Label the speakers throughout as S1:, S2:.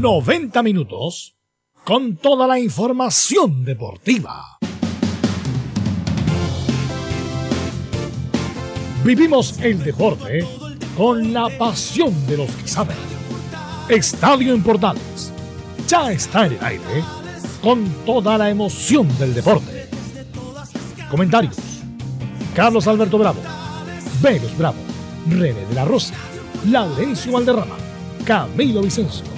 S1: 90 minutos con toda la información deportiva. Vivimos el deporte con la pasión de los que saben. Estadio en Portales ya está en el aire con toda la emoción del deporte. Comentarios: Carlos Alberto Bravo, Venus Bravo, René de la Rosa, Laurencio Valderrama, Camilo Vicencio,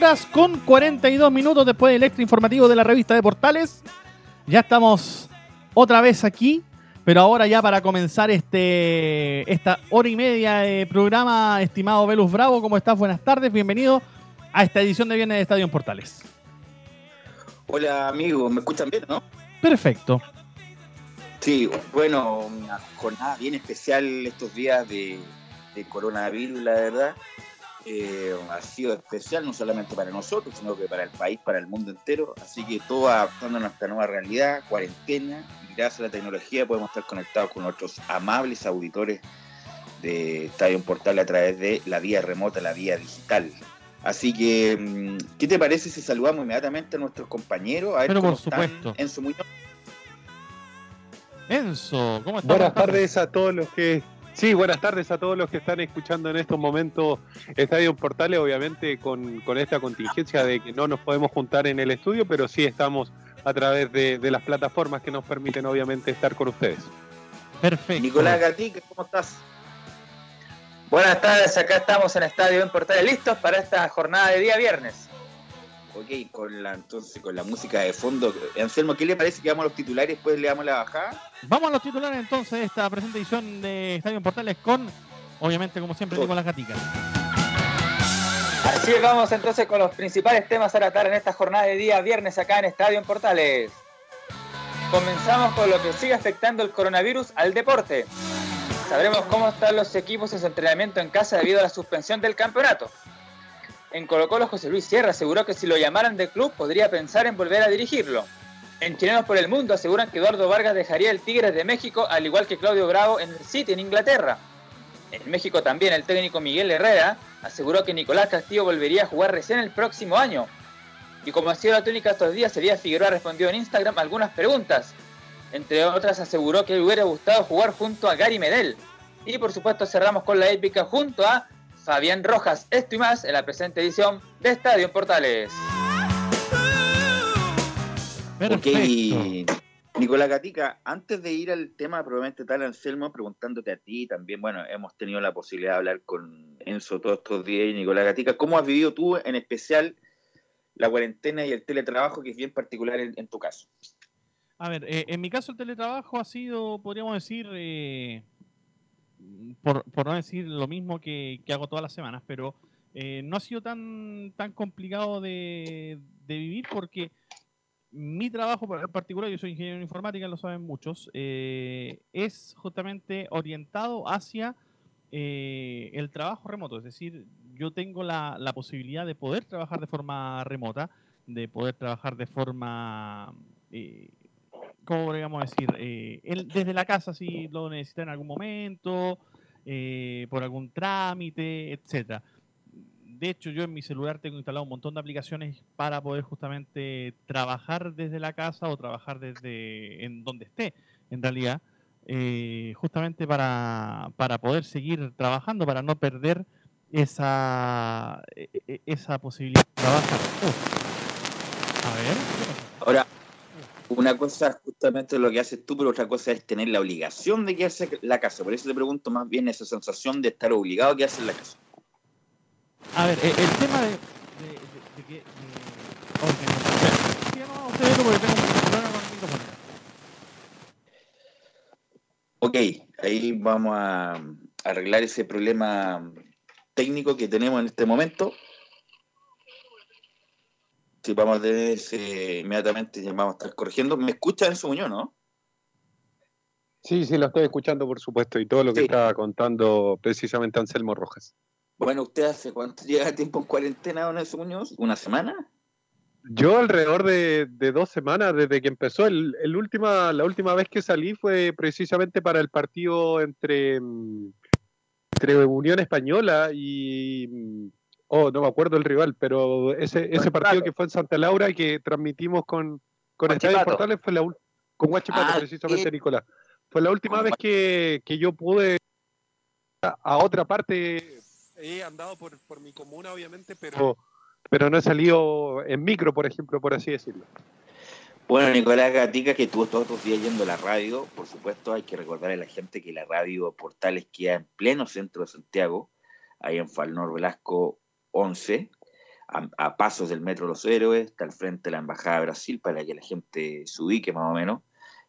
S2: Horas con 42 minutos después del extra informativo de la revista de Portales. Ya estamos otra vez aquí, pero ahora ya para comenzar este esta hora y media de programa, estimado Velus Bravo, ¿cómo estás? Buenas tardes, bienvenido a esta edición de Viernes de Estadio en Portales.
S3: Hola amigos, ¿me escuchan bien, no?
S2: Perfecto.
S3: Sí, bueno, una jornada bien especial estos días de, de coronavirus, la verdad. Eh, ha sido especial no solamente para nosotros, sino que para el país, para el mundo entero. Así que todo adaptando a nuestra nueva realidad, cuarentena, y gracias a la tecnología podemos estar conectados con nuestros amables auditores de Estadio Portal a través de la vía remota, la vía digital. Así que, mm, ¿qué te parece si saludamos inmediatamente a nuestros compañeros? A ver
S2: Pero
S3: cómo
S2: por supuesto.
S3: están. Enzo Muñoz.
S2: Enzo, ¿cómo estás?
S4: Buenas tardes a todos los que Sí, buenas tardes a todos los que están escuchando en estos momentos Estadio Portales, obviamente con, con, esta contingencia de que no nos podemos juntar en el estudio, pero sí estamos a través de, de las plataformas que nos permiten obviamente estar con ustedes.
S2: Perfecto.
S3: Nicolás Gatica, ¿cómo estás?
S5: Buenas tardes, acá estamos en Estadio en Portales, listos para esta jornada de día viernes.
S3: Ok, con la entonces con la música de fondo. Anselmo, ¿qué le parece que vamos a los titulares y después le damos la bajada?
S2: Vamos a los titulares entonces de esta presente edición de Estadio en Portales con, obviamente, como siempre, Nicolás Gatica.
S5: Así es, vamos entonces con los principales temas a tratar en esta jornada de día viernes acá en Estadio en Portales. Comenzamos con lo que sigue afectando el coronavirus al deporte. Sabremos cómo están los equipos en su entrenamiento en casa debido a la suspensión del campeonato. En Colo Colo, José Luis Sierra aseguró que si lo llamaran del club podría pensar en volver a dirigirlo. En Chilenos por el Mundo aseguran que Eduardo Vargas dejaría el Tigres de México, al igual que Claudio Bravo en el City en Inglaterra. En México también el técnico Miguel Herrera aseguró que Nicolás Castillo volvería a jugar recién el próximo año. Y como ha sido la tónica estos días, Elías Figueroa respondió en Instagram algunas preguntas. Entre otras aseguró que le hubiera gustado jugar junto a Gary Medel. Y por supuesto cerramos con la épica junto a Fabián Rojas, esto y más en la presente edición de Estadio en Portales.
S3: Perfecto. Ok, Nicolás Gatica, antes de ir al tema probablemente tal, Anselmo, preguntándote a ti también, bueno, hemos tenido la posibilidad de hablar con Enzo todos estos días y Nicolás Gatica, ¿cómo has vivido tú en especial la cuarentena y el teletrabajo que es bien particular en, en tu caso?
S2: A ver, eh, en mi caso el teletrabajo ha sido, podríamos decir, eh, por, no decir lo mismo que, hago todas las semanas, pero eh, no ha sido tan, tan complicado de, de, vivir porque mi trabajo en particular, yo soy ingeniero en informática, lo saben muchos, eh, es justamente orientado hacia eh, el trabajo remoto, es decir, yo tengo la, la, posibilidad de poder trabajar de forma remota, de poder trabajar de forma ¿cómo podríamos decir? Eh, el, desde la casa si lo necesita en algún momento, eh, por algún trámite, etcétera. de hecho, yo en mi celular tengo instalado un montón de aplicaciones para poder justamente trabajar desde la casa o trabajar desde en donde esté, en realidad, eh, justamente para, para, poder seguir trabajando, para no perder esa, e, e, esa posibilidad de trabajar.
S3: A ver. Ahora, una cosa es justamente lo que haces tú, pero otra cosa es tener la obligación de quedarse en la casa. Por eso te pregunto más bien esa sensación de estar obligado a quedarse en la casa.
S2: A ver, eh, el, tema de, de, de, que.
S3: Ok, ahí vamos a arreglar ese problema técnico que tenemos en este momento. Si vamos a tener ese, inmediatamente vamos a estar corrigiendo. ¿Me escucha en su Muñoz, no?
S4: Sí, sí, lo estoy escuchando, por supuesto, y todo lo que estaba contando precisamente Anselmo Rojas.
S3: Bueno, ¿usted hace cuánto llega tiempo en cuarentena, don Nelson Muñoz? ¿Una semana?
S4: Yo alrededor de, dos semanas desde que empezó. El, última, la última vez que salí fue precisamente para el partido entre, entre Unión Española y... Oh, no me acuerdo el rival, pero ese, ese partido que fue en Santa Laura que transmitimos con, con Estadio Portales fue la con Guachipato, ah, precisamente, Nicolás. Fue la última vez que, que yo pude a otra parte he andado por, por mi comuna, obviamente, pero, pero no he salido en micro, por ejemplo, por así decirlo.
S3: Bueno, Nicolás Gatica, que estuvo todos los días yendo a la radio, por supuesto, hay que recordarle a la gente que la radio Portales queda en pleno centro de Santiago, ahí en Falnor Velasco 11, a, pasos del Metro Los Héroes, está al frente de la Embajada de Brasil para que la gente se ubique más o menos,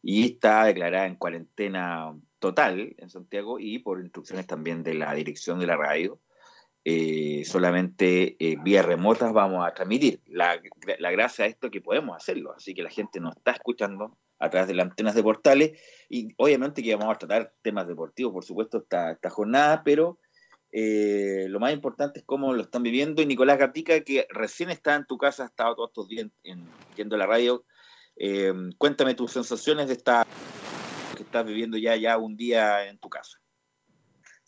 S3: y está declarada en cuarentena total en Santiago y por instrucciones también de la dirección de la radio eh, solamente eh, vía remotas vamos a transmitir. La, la gracia de esto es que podemos hacerlo, así que la gente nos está escuchando a través de las antenas de portales y obviamente que vamos a tratar temas deportivos, por supuesto, esta, esta jornada, pero eh, lo más importante es cómo lo están viviendo y Nicolás Gatica, que recién está en tu casa, ha estado todos estos días en, yendo a la radio, cuéntame tus sensaciones de esta que estás viviendo ya, ya un día en tu casa.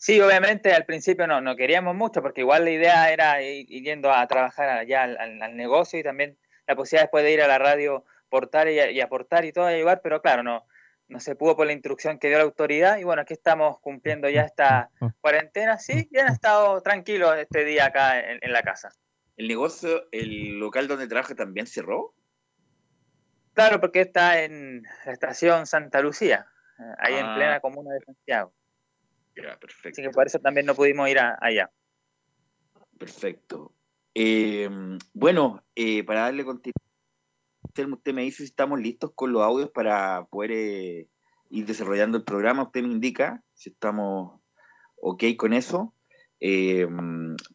S5: Sí, obviamente al principio no, no queríamos mucho porque igual la idea era ir, yendo a trabajar allá al, negocio y también la posibilidad después de ir a la radio portar y, aportar y todo, ayudar, pero claro, no, no se pudo por la instrucción que dio la autoridad y bueno, aquí estamos cumpliendo ya esta cuarentena, sí, ya han estado tranquilos este día acá en, la casa.
S3: ¿El negocio, el local donde trabaja también cerró?
S5: Claro, porque está en la estación Santa Lucía, eh, ahí en ah. plena comuna de Santiago
S3: perfecto.
S5: Así que por eso también no pudimos ir allá.
S3: Perfecto. Eh, bueno, eh, para darle continuidad, usted me dice si estamos listos con los audios para poder eh, ir desarrollando el programa. Usted me indica si estamos ok con eso. Eh,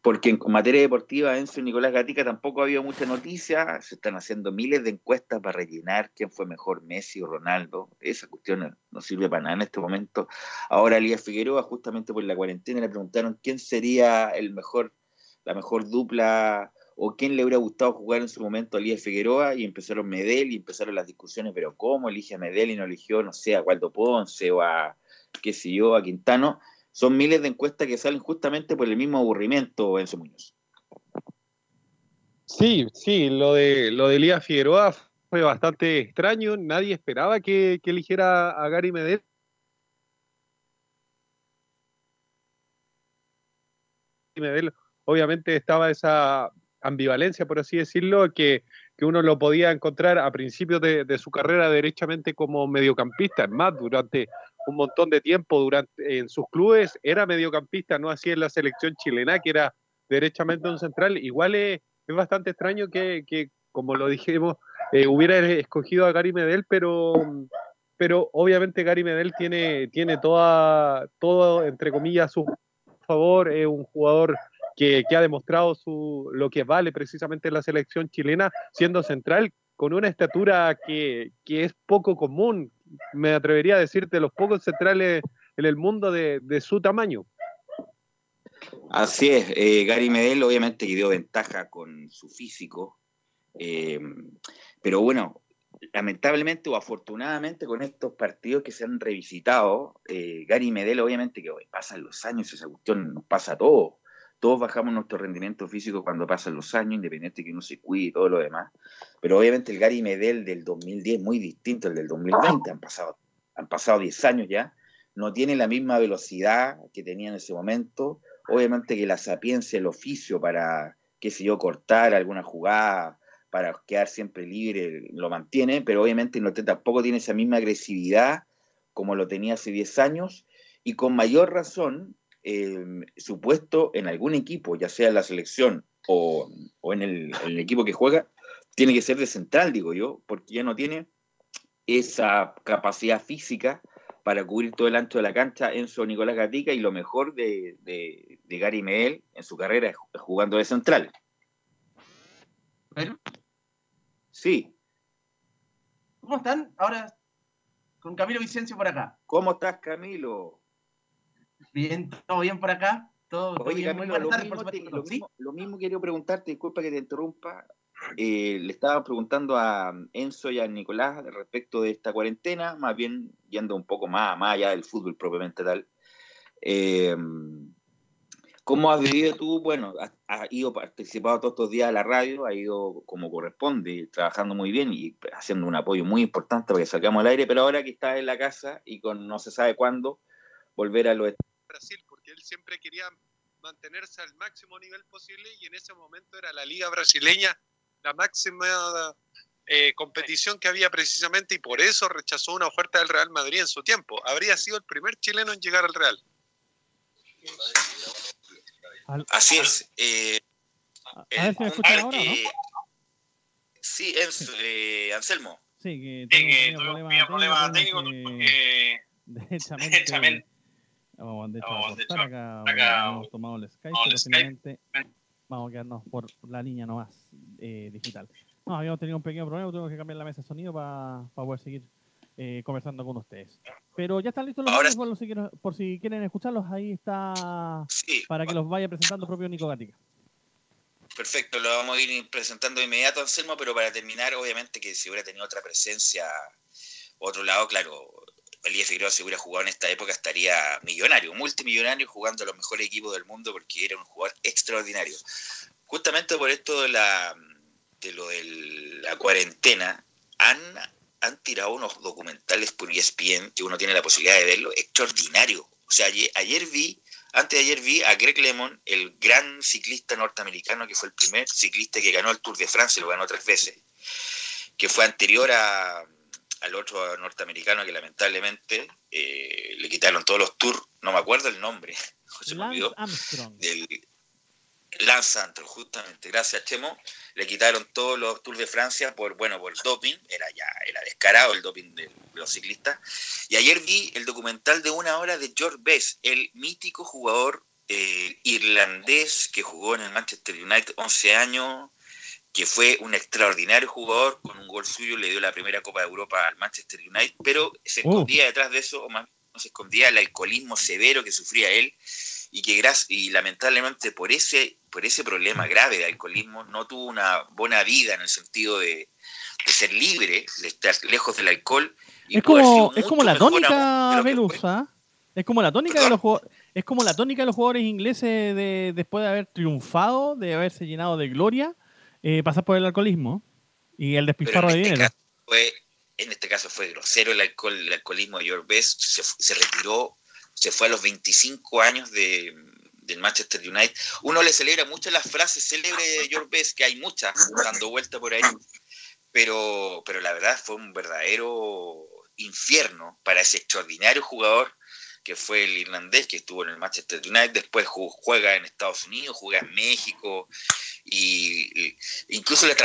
S3: porque en materia deportiva, Enzo y Nicolás Gatica tampoco ha habido mucha noticia, se están haciendo miles de encuestas para rellenar quién fue mejor, Messi o Ronaldo, esa cuestión no sirve para nada en este momento. Ahora Elías Figueroa, justamente por la cuarentena, le preguntaron quién sería el mejor, la mejor dupla o quién le hubiera gustado jugar en su momento a Elías Figueroa y empezaron Medel y empezaron las discusiones, pero ¿cómo elige a Medel y no eligió, no sé, a Waldo Ponce o a, qué sé yo, a Quintano? son miles de encuestas que salen justamente por el mismo aburrimiento, Enzo Muñoz.
S4: Sí, sí, lo de, lo de Elías Figueroa fue bastante extraño, nadie esperaba que, eligiera a Gary Medel. Medel, obviamente estaba esa ambivalencia, por así decirlo, que, uno lo podía encontrar a principios de, su carrera derechamente como mediocampista. Es más, durante un montón de tiempo durante, en sus clubes, era mediocampista, no así en la selección chilena, que era derechamente un central. Igual es, bastante extraño que, como lo dijimos, eh, hubiera escogido a Gary Medel, pero, pero obviamente Gary Medel tiene, tiene toda, todo, entre comillas, a su favor, es un jugador que, ha demostrado su, lo que vale precisamente en la selección chilena, siendo central, con una estatura que, que es poco común, me atrevería a decirte, los pocos centrales en el mundo de, su tamaño.
S3: Así es, eh, Gary Medel obviamente que dio ventaja con su físico, eh, pero bueno, lamentablemente o afortunadamente con estos partidos que se han revisitado, eh, Gary Medel obviamente que pasan los años, esa cuestión nos pasa a todos, todos bajamos nuestro rendimiento físico cuando pasan los años, independiente que uno se cuide y todo lo demás. Pero obviamente el Gary Medel del 2010 es muy distinto al del 2020. Han pasado, han pasado 10 años ya. No tiene la misma velocidad que tenía en ese momento. Obviamente que la sapiencia, el oficio para, qué sé yo, cortar alguna jugada, para quedar siempre libre, lo mantiene, pero obviamente no tampoco tiene esa misma agresividad como lo tenía hace 10 años y con mayor razón eh, su puesto en algún equipo, ya sea en la selección o, en, el, equipo que juega, tiene que ser de central, digo yo, porque ya no tiene esa capacidad física para cubrir todo el ancho de la cancha Enzo Nicolás Gatica y lo mejor de, Gary Meel en su carrera es jugando de central. Sí.
S6: ¿Cómo están? Ahora con Camilo Vicencio por acá.
S3: ¿Cómo estás, Camilo?
S6: Bien, todo bien por acá. Todo,
S3: Oye, Camilo, lo, mismo, lo, mismo, quería preguntarte, disculpa que te interrumpa. Eh, le estaba preguntando a Enzo y a Nicolás respecto de esta cuarentena, más bien yendo un poco más, más allá del fútbol propiamente tal. Eh, ¿Cómo has vivido tú? Bueno, has, ido participado todos estos días a la radio, has ido como corresponde, trabajando muy bien y haciendo un apoyo muy importante para que salgamos al aire, pero ahora que estás en la casa y con no se sabe cuándo volver a los
S4: Brasil, porque él siempre quería mantenerse al máximo nivel posible y en ese momento era la liga brasileña la máxima eh, competición que había precisamente y por eso rechazó una oferta del Real Madrid en su tiempo. Habría sido el primer chileno en llegar al Real.
S3: Así es. Eh,
S2: a ver si ahora, ¿no?
S3: Sí, es, eh, Anselmo.
S2: Sí, que tengo un problema técnico porque, derechamente, vamos, de hecho, a cortar acá, acá, hemos tomado el Skype, pero finalmente vamos a quedarnos por la línea nomás eh, digital. No, habíamos tenido un pequeño problema, tuvimos que cambiar la mesa de sonido para poder seguir eh, conversando con ustedes. Pero ya están listos los Ahora... por, si, por si quieren escucharlos, ahí está para que los vaya presentando propio Nico Gatica.
S3: Perfecto, lo vamos a ir presentando de inmediato, Anselmo, pero para terminar, obviamente que si hubiera tenido otra presencia, otro lado, claro, Elías Figueroa si hubiera jugado en esta época estaría millonario, multimillonario, jugando a los mejores equipos del mundo porque era un jugador extraordinario. Justamente por esto de, la, de lo de la cuarentena, han han tirado unos documentales por ESPN que uno tiene la posibilidad de verlo, extraordinario. O sea, ayer, vi, antes de ayer vi a Greg Lemon, el gran ciclista norteamericano que fue el primer ciclista que ganó el Tour de Francia, lo ganó tres veces, que fue anterior a, al otro norteamericano que lamentablemente eh, le quitaron todos los tours, no me acuerdo el nombre,
S2: se me olvidó, Armstrong.
S3: Del, Lance justamente, gracias Chemo, le quitaron todos los Tours de Francia por, bueno, por doping, era ya, era descarado el doping de los ciclistas. Y ayer vi el documental de una hora de George Best, el mítico jugador eh, irlandés que jugó en el Manchester United 11 años, que fue un extraordinario jugador, con un gol suyo le dio la primera Copa de Europa al Manchester United, pero se uh. escondía detrás de eso, o más no se escondía el alcoholismo severo que sufría él y que y lamentablemente por ese por ese problema grave de alcoholismo no tuvo una buena vida en el sentido de, ser libre, de estar lejos del alcohol.
S2: es, como, es como la tónica, Velusa. Es como la tónica de los es como la tónica de los jugadores ingleses de, después de haber triunfado, de haberse llenado de gloria, eh, pasar por el alcoholismo y el despilfarro de este dinero.
S3: en este caso fue grosero el alcohol, el alcoholismo de George Best, se, se retiró se fue a los 25 años de, del Manchester United. Uno le celebra mucho las frases célebres de George Best, que hay muchas dando vuelta por ahí, pero, pero la verdad fue un verdadero infierno para ese extraordinario jugador que fue el irlandés que estuvo en el Manchester United, después juega en Estados Unidos, juega en México y, incluso le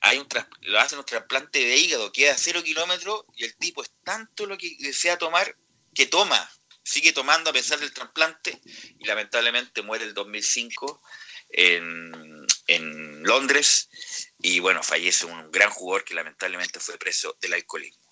S3: hay un lo hacen un trasplante de hígado, queda cero kilómetros y el tipo es tanto lo que desea tomar que toma sigue tomando a pesar del trasplante y lamentablemente muere el 2005 en, en Londres y bueno, fallece un gran jugador que lamentablemente fue preso del alcoholismo.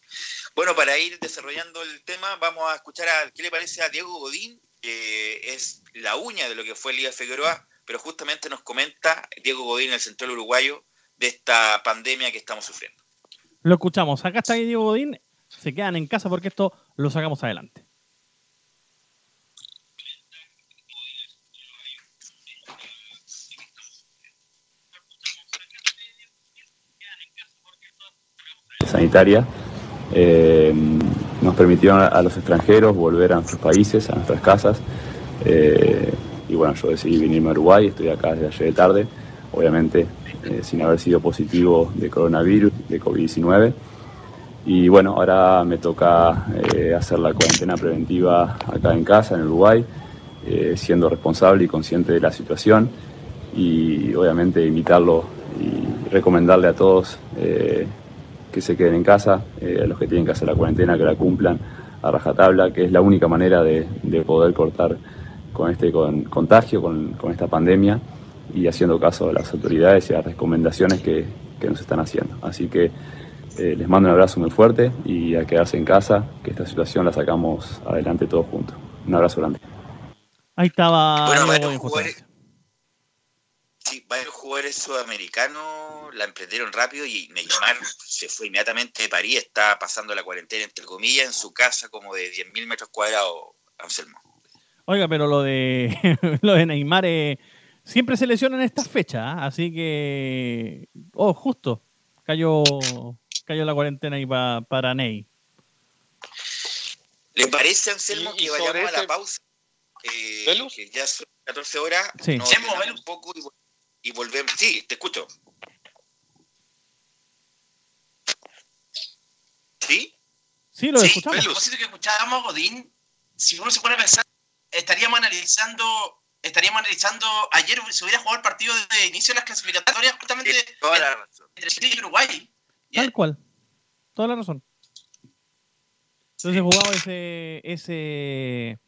S3: Bueno, para ir desarrollando el tema, vamos a escuchar a qué le parece a Diego Godín, que es la uña de lo que fue Liga Figueroa, pero justamente nos comenta Diego Godín, el central uruguayo, de esta pandemia que estamos sufriendo.
S2: Lo escuchamos. Acá está Diego Godín. Se quedan en casa porque esto lo sacamos adelante.
S7: sanitaria eh, nos permitieron a, los extranjeros volver a nuestros países, a nuestras casas. Eh, y bueno, yo decidí venirme a Uruguay, estoy acá desde ayer de tarde, obviamente sin haber sido positivo de coronavirus, de COVID-19. Y bueno, ahora me toca hacer la cuarentena preventiva acá en casa, en Uruguay, siendo responsable y consciente de la situación y obviamente invitarlo y recomendarle a todos eh, que se queden en casa, eh, a los que tienen que hacer la cuarentena, que la cumplan a rajatabla, que es la única manera de, poder cortar con este contagio, con, esta pandemia y haciendo caso a las autoridades y a las recomendaciones que, nos están haciendo. Así que eh, les mando un abrazo muy fuerte y a quedarse en casa, que esta situación la sacamos adelante todos juntos. Un abrazo grande.
S2: Ahí estaba.
S3: Sí, varios jugadores sudamericanos la emprendieron rápido y Neymar se fue inmediatamente de París, está pasando la cuarentena, entre comillas, en su casa como de 10.000 metros cuadrados, Anselmo.
S2: Oiga, pero lo de, lo de Neymar eh, siempre se lesiona en estas fechas, ¿ah? así que, oh, justo, cayó, cayó la cuarentena ahí para Ney.
S3: ¿Le parece, Anselmo, que vayamos a la pausa? Eh, que ya son 14 horas, sí. nos un poco y y volvemos. Sí, te escucho. ¿Sí?
S2: Sí, lo escuchamos.
S6: A propósito que escuchábamos, Godín, si uno se pone a pensar, estaríamos analizando, estaríamos analizando, ayer se hubiera jugado el partido de inicio de las clasificatorias justamente entre Chile y Uruguay.
S2: Tal cual. Toda la razón. Entonces jugaba ese, ese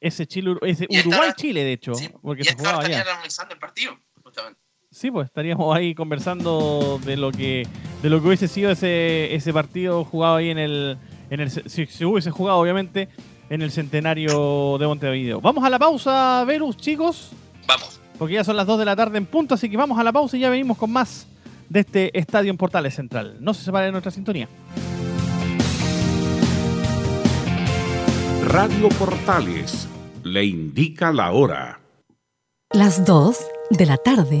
S2: ese Chile, ese Uruguay-Chile, de hecho, porque se jugaba allá.
S6: el partido, justamente.
S2: Sí, pues estaríamos ahí conversando de lo que de lo que hubiese sido ese, ese partido jugado ahí en el, en el si se hubiese jugado obviamente en el centenario de Montevideo. Vamos a la pausa, Verus, chicos.
S3: Vamos.
S2: Porque ya son las 2 de la tarde en punto, así que vamos a la pausa y ya venimos con más de este Estadio en Portales Central. No se separe de nuestra sintonía.
S8: Radio Portales le indica la hora.
S9: Las 2 de la tarde.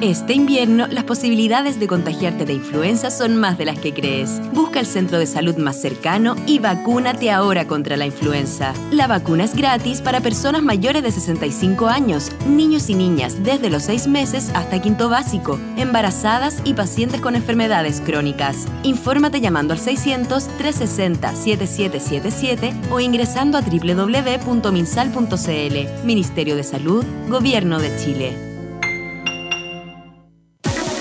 S10: Este invierno, las posibilidades de contagiarte de influenza son más de las que crees. Busca el centro de salud más cercano y vacúnate ahora contra la influenza. La vacuna es gratis para personas mayores de 65 años, niños y niñas desde los 6 meses hasta quinto básico, embarazadas y pacientes con enfermedades crónicas. Infórmate llamando al 600-360-7777 o ingresando a www.minsal.cl. Ministerio de Salud, Gobierno de Chile.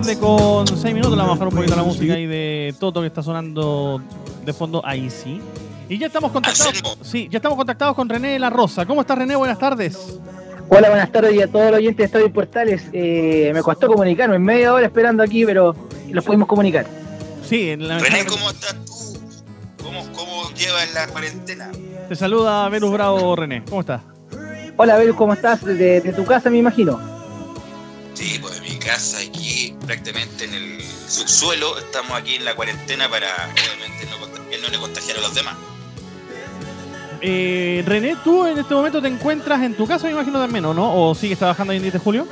S2: Tarde con 6 minutos. Le vamos a bajar un poquito la música ahí de Toto que está sonando de fondo ahí sí. Y ya estamos contactados. Sí, ya estamos contactados con René de La Rosa. ¿Cómo estás, René? Buenas tardes.
S11: Hola, buenas tardes y a todos los oyentes de Estadio Portales. Eh, me costó comunicarme, media hora esperando aquí, pero los pudimos comunicar.
S2: Sí, en la
S6: René, ¿cómo estás tú? ¿Cómo, cómo llevas la cuarentena?
S2: Te saluda Venus Bravo, René. ¿Cómo estás?
S11: Hola, Bel, ¿cómo estás? De, de tu casa, me imagino.
S6: Sí, pues en mi casa, aquí prácticamente en el subsuelo, estamos aquí en la cuarentena para obviamente no, contag- no le contagiar a los demás.
S2: Eh, René, tú en este momento te encuentras en tu casa, me imagino también, ¿o no? ¿O sigues trabajando ahí en 10 de julio?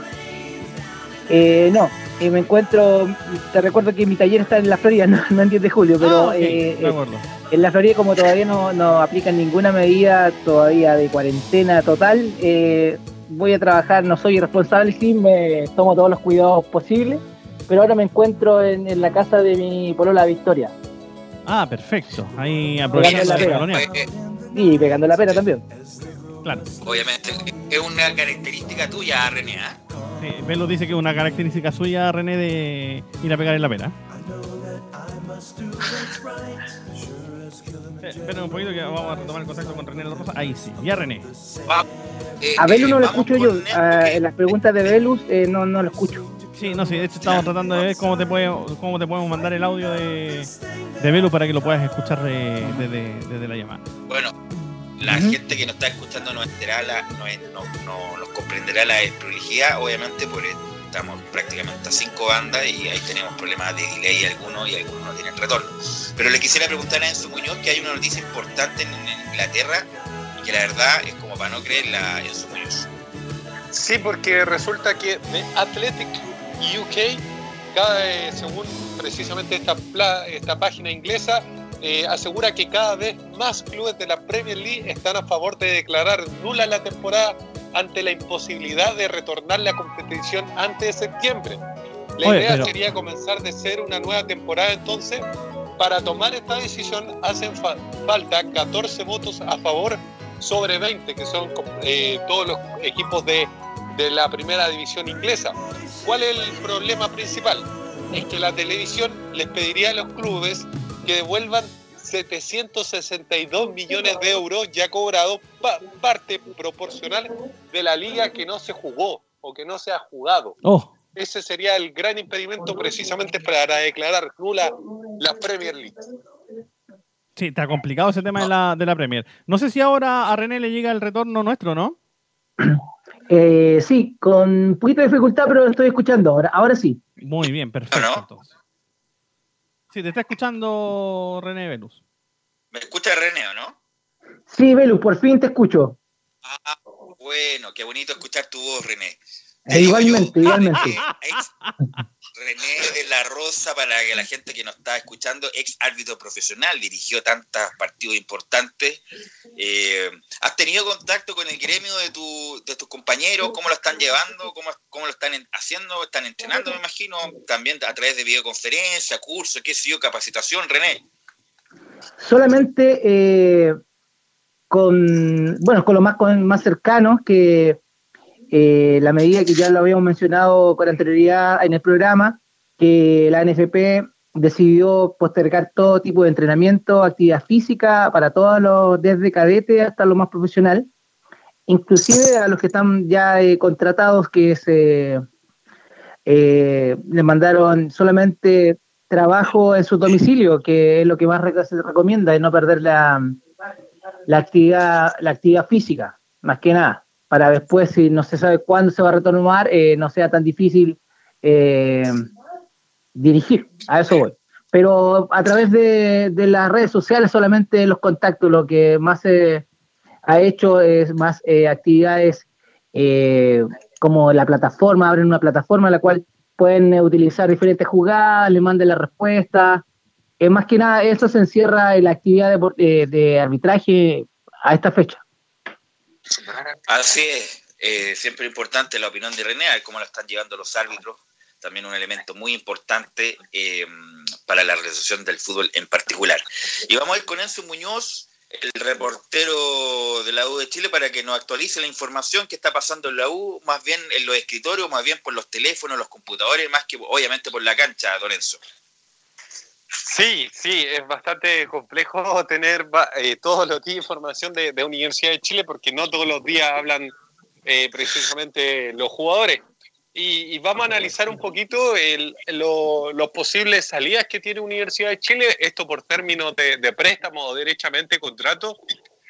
S11: Eh, no, eh, me encuentro, te recuerdo que mi taller está en la Florida, no, no en 10 de julio, pero
S2: Ah,
S11: eh,
S2: de
S11: eh,
S2: acuerdo.
S11: en la Florida como todavía no, no aplican ninguna medida todavía de cuarentena total, eh, voy a trabajar, no soy responsable, sí, me tomo todos los cuidados posibles, pero ahora me encuentro en, en la casa de mi polola Victoria.
S2: Ah, perfecto. Ahí aprovechando
S11: la
S2: la
S11: pega.
S2: colonia.
S11: Y pegando la pena también.
S2: Claro.
S6: Obviamente, es una característica tuya, René. ¿ah?
S2: Sí, Velo dice que es una característica suya, René, de ir a pegar en la pera. Eh, Espera un poquito que vamos a retomar el contacto con René Rosa. Ahí sí, ya René.
S6: Eh,
S11: A Velus no lo escucho yo, ah, en las preguntas de Velus eh, no, no lo escucho.
S2: Sí, no, sí, de hecho estamos tratando de ver cómo te, puede, cómo te podemos mandar el audio de, de Velu para que lo puedas escuchar desde, desde la llamada.
S6: Bueno, la gente que nos está escuchando no enterará la, no, es- no, no nos comprenderá la desprolijidad, obviamente, porque estamos prácticamente a cinco bandas y ahí tenemos problemas de delay algunos y algunos no tienen retorno. Pero le quisiera preguntar a Enzo Muñoz que hay una noticia importante en, en Inglaterra y que la verdad es como para no creerla, Enzo Muñoz.
S4: Sí, porque resulta que The Athletic UK cada, eh, según precisamente esta, esta página inglesa, eh, asegura que cada vez más clubes de la Premier League están a favor de declarar nula la temporada ante la imposibilidad de retornar la competición antes de septiembre. La
S2: Oye,
S4: idea
S2: pero-
S4: sería comenzar de ser una nueva temporada entonces. Para tomar esta decisión hacen fa- falta 14 votos a favor sobre 20, que son eh, todos los equipos de, de la primera división inglesa. ¿Cuál es el problema principal? Es que la televisión les pediría a los clubes que devuelvan 762 millones de euros ya cobrados, pa- parte proporcional de la liga que no se jugó o que no se ha jugado.
S2: Oh,
S4: Ese sería el gran impedimento precisamente para declarar nula la Premier League.
S2: sí, está complicado ese tema de la, de la Premier. No sé si ahora a René le llega el retorno nuestro, ¿no?
S11: Eh, sí, con un poquito de dificultad, pero lo estoy escuchando ahora. Ahora sí.
S2: Muy bien, perfecto. entonces. Sí, te está escuchando René Velus.
S3: ¿Me escucha René o no?
S11: Sí, Belu, por fin te escucho.
S3: Bueno, qué bonito escuchar tu voz, René.
S11: Eh, igualmente, igualmente.
S3: René de la Rosa, para que la gente que nos está escuchando, ex árbitro profesional, dirigió tantos partidos importantes. Eh, ¿Has tenido contacto con el gremio de, tu, de tus compañeros? ¿Cómo lo están llevando? ¿Cómo, lo están en- haciendo? ¿Están entrenando, me imagino? También a través de videoconferencia, cursos, qué sé yo, capacitación, René.
S11: Solamente eh, con, bueno, con los más, más cercanos, que eh, la medida que ya lo habíamos mencionado con anterioridad en el programa, que la NFP decidió postergar todo tipo de entrenamiento, actividad física para todos los, desde cadete hasta lo más profesional, inclusive a los que están ya eh, contratados, que se eh, les mandaron solamente trabajo en su domicilio, que es lo que más se recomienda, y no perder la, la, actividad, la actividad física, más que nada, para después, si no se sabe cuándo se va a retomar, eh, no sea tan difícil eh, dirigir, a eso voy. Pero a través de, las redes sociales, solamente los contactos, lo que más se ha hecho es más eh, actividades eh, como la plataforma, abren una plataforma en la cual pueden utilizar diferentes jugadas, le manden la respuesta. Eh, más que nada, eso se encierra en la actividad de, de arbitraje a esta fecha.
S3: Así es, eh, siempre importante la opinión de René, cómo lo están llevando los árbitros, también un elemento muy importante eh, para la realización del fútbol en particular. Y vamos a ir con Enzo Muñoz, el reportero de la U de Chile, para que nos actualice la información que está pasando en la U, más bien en los escritorios, más bien por los teléfonos, los computadores, más que obviamente por la cancha, don Enzo.
S4: Sí, sí, es bastante complejo tener eh, todos los días información de, de Universidad de Chile porque no todos los días hablan eh, precisamente los jugadores. Y, y vamos a analizar un poquito el- lo- los posibles salidas que tiene Universidad de Chile, esto por términos de, de préstamo o derechamente contrato.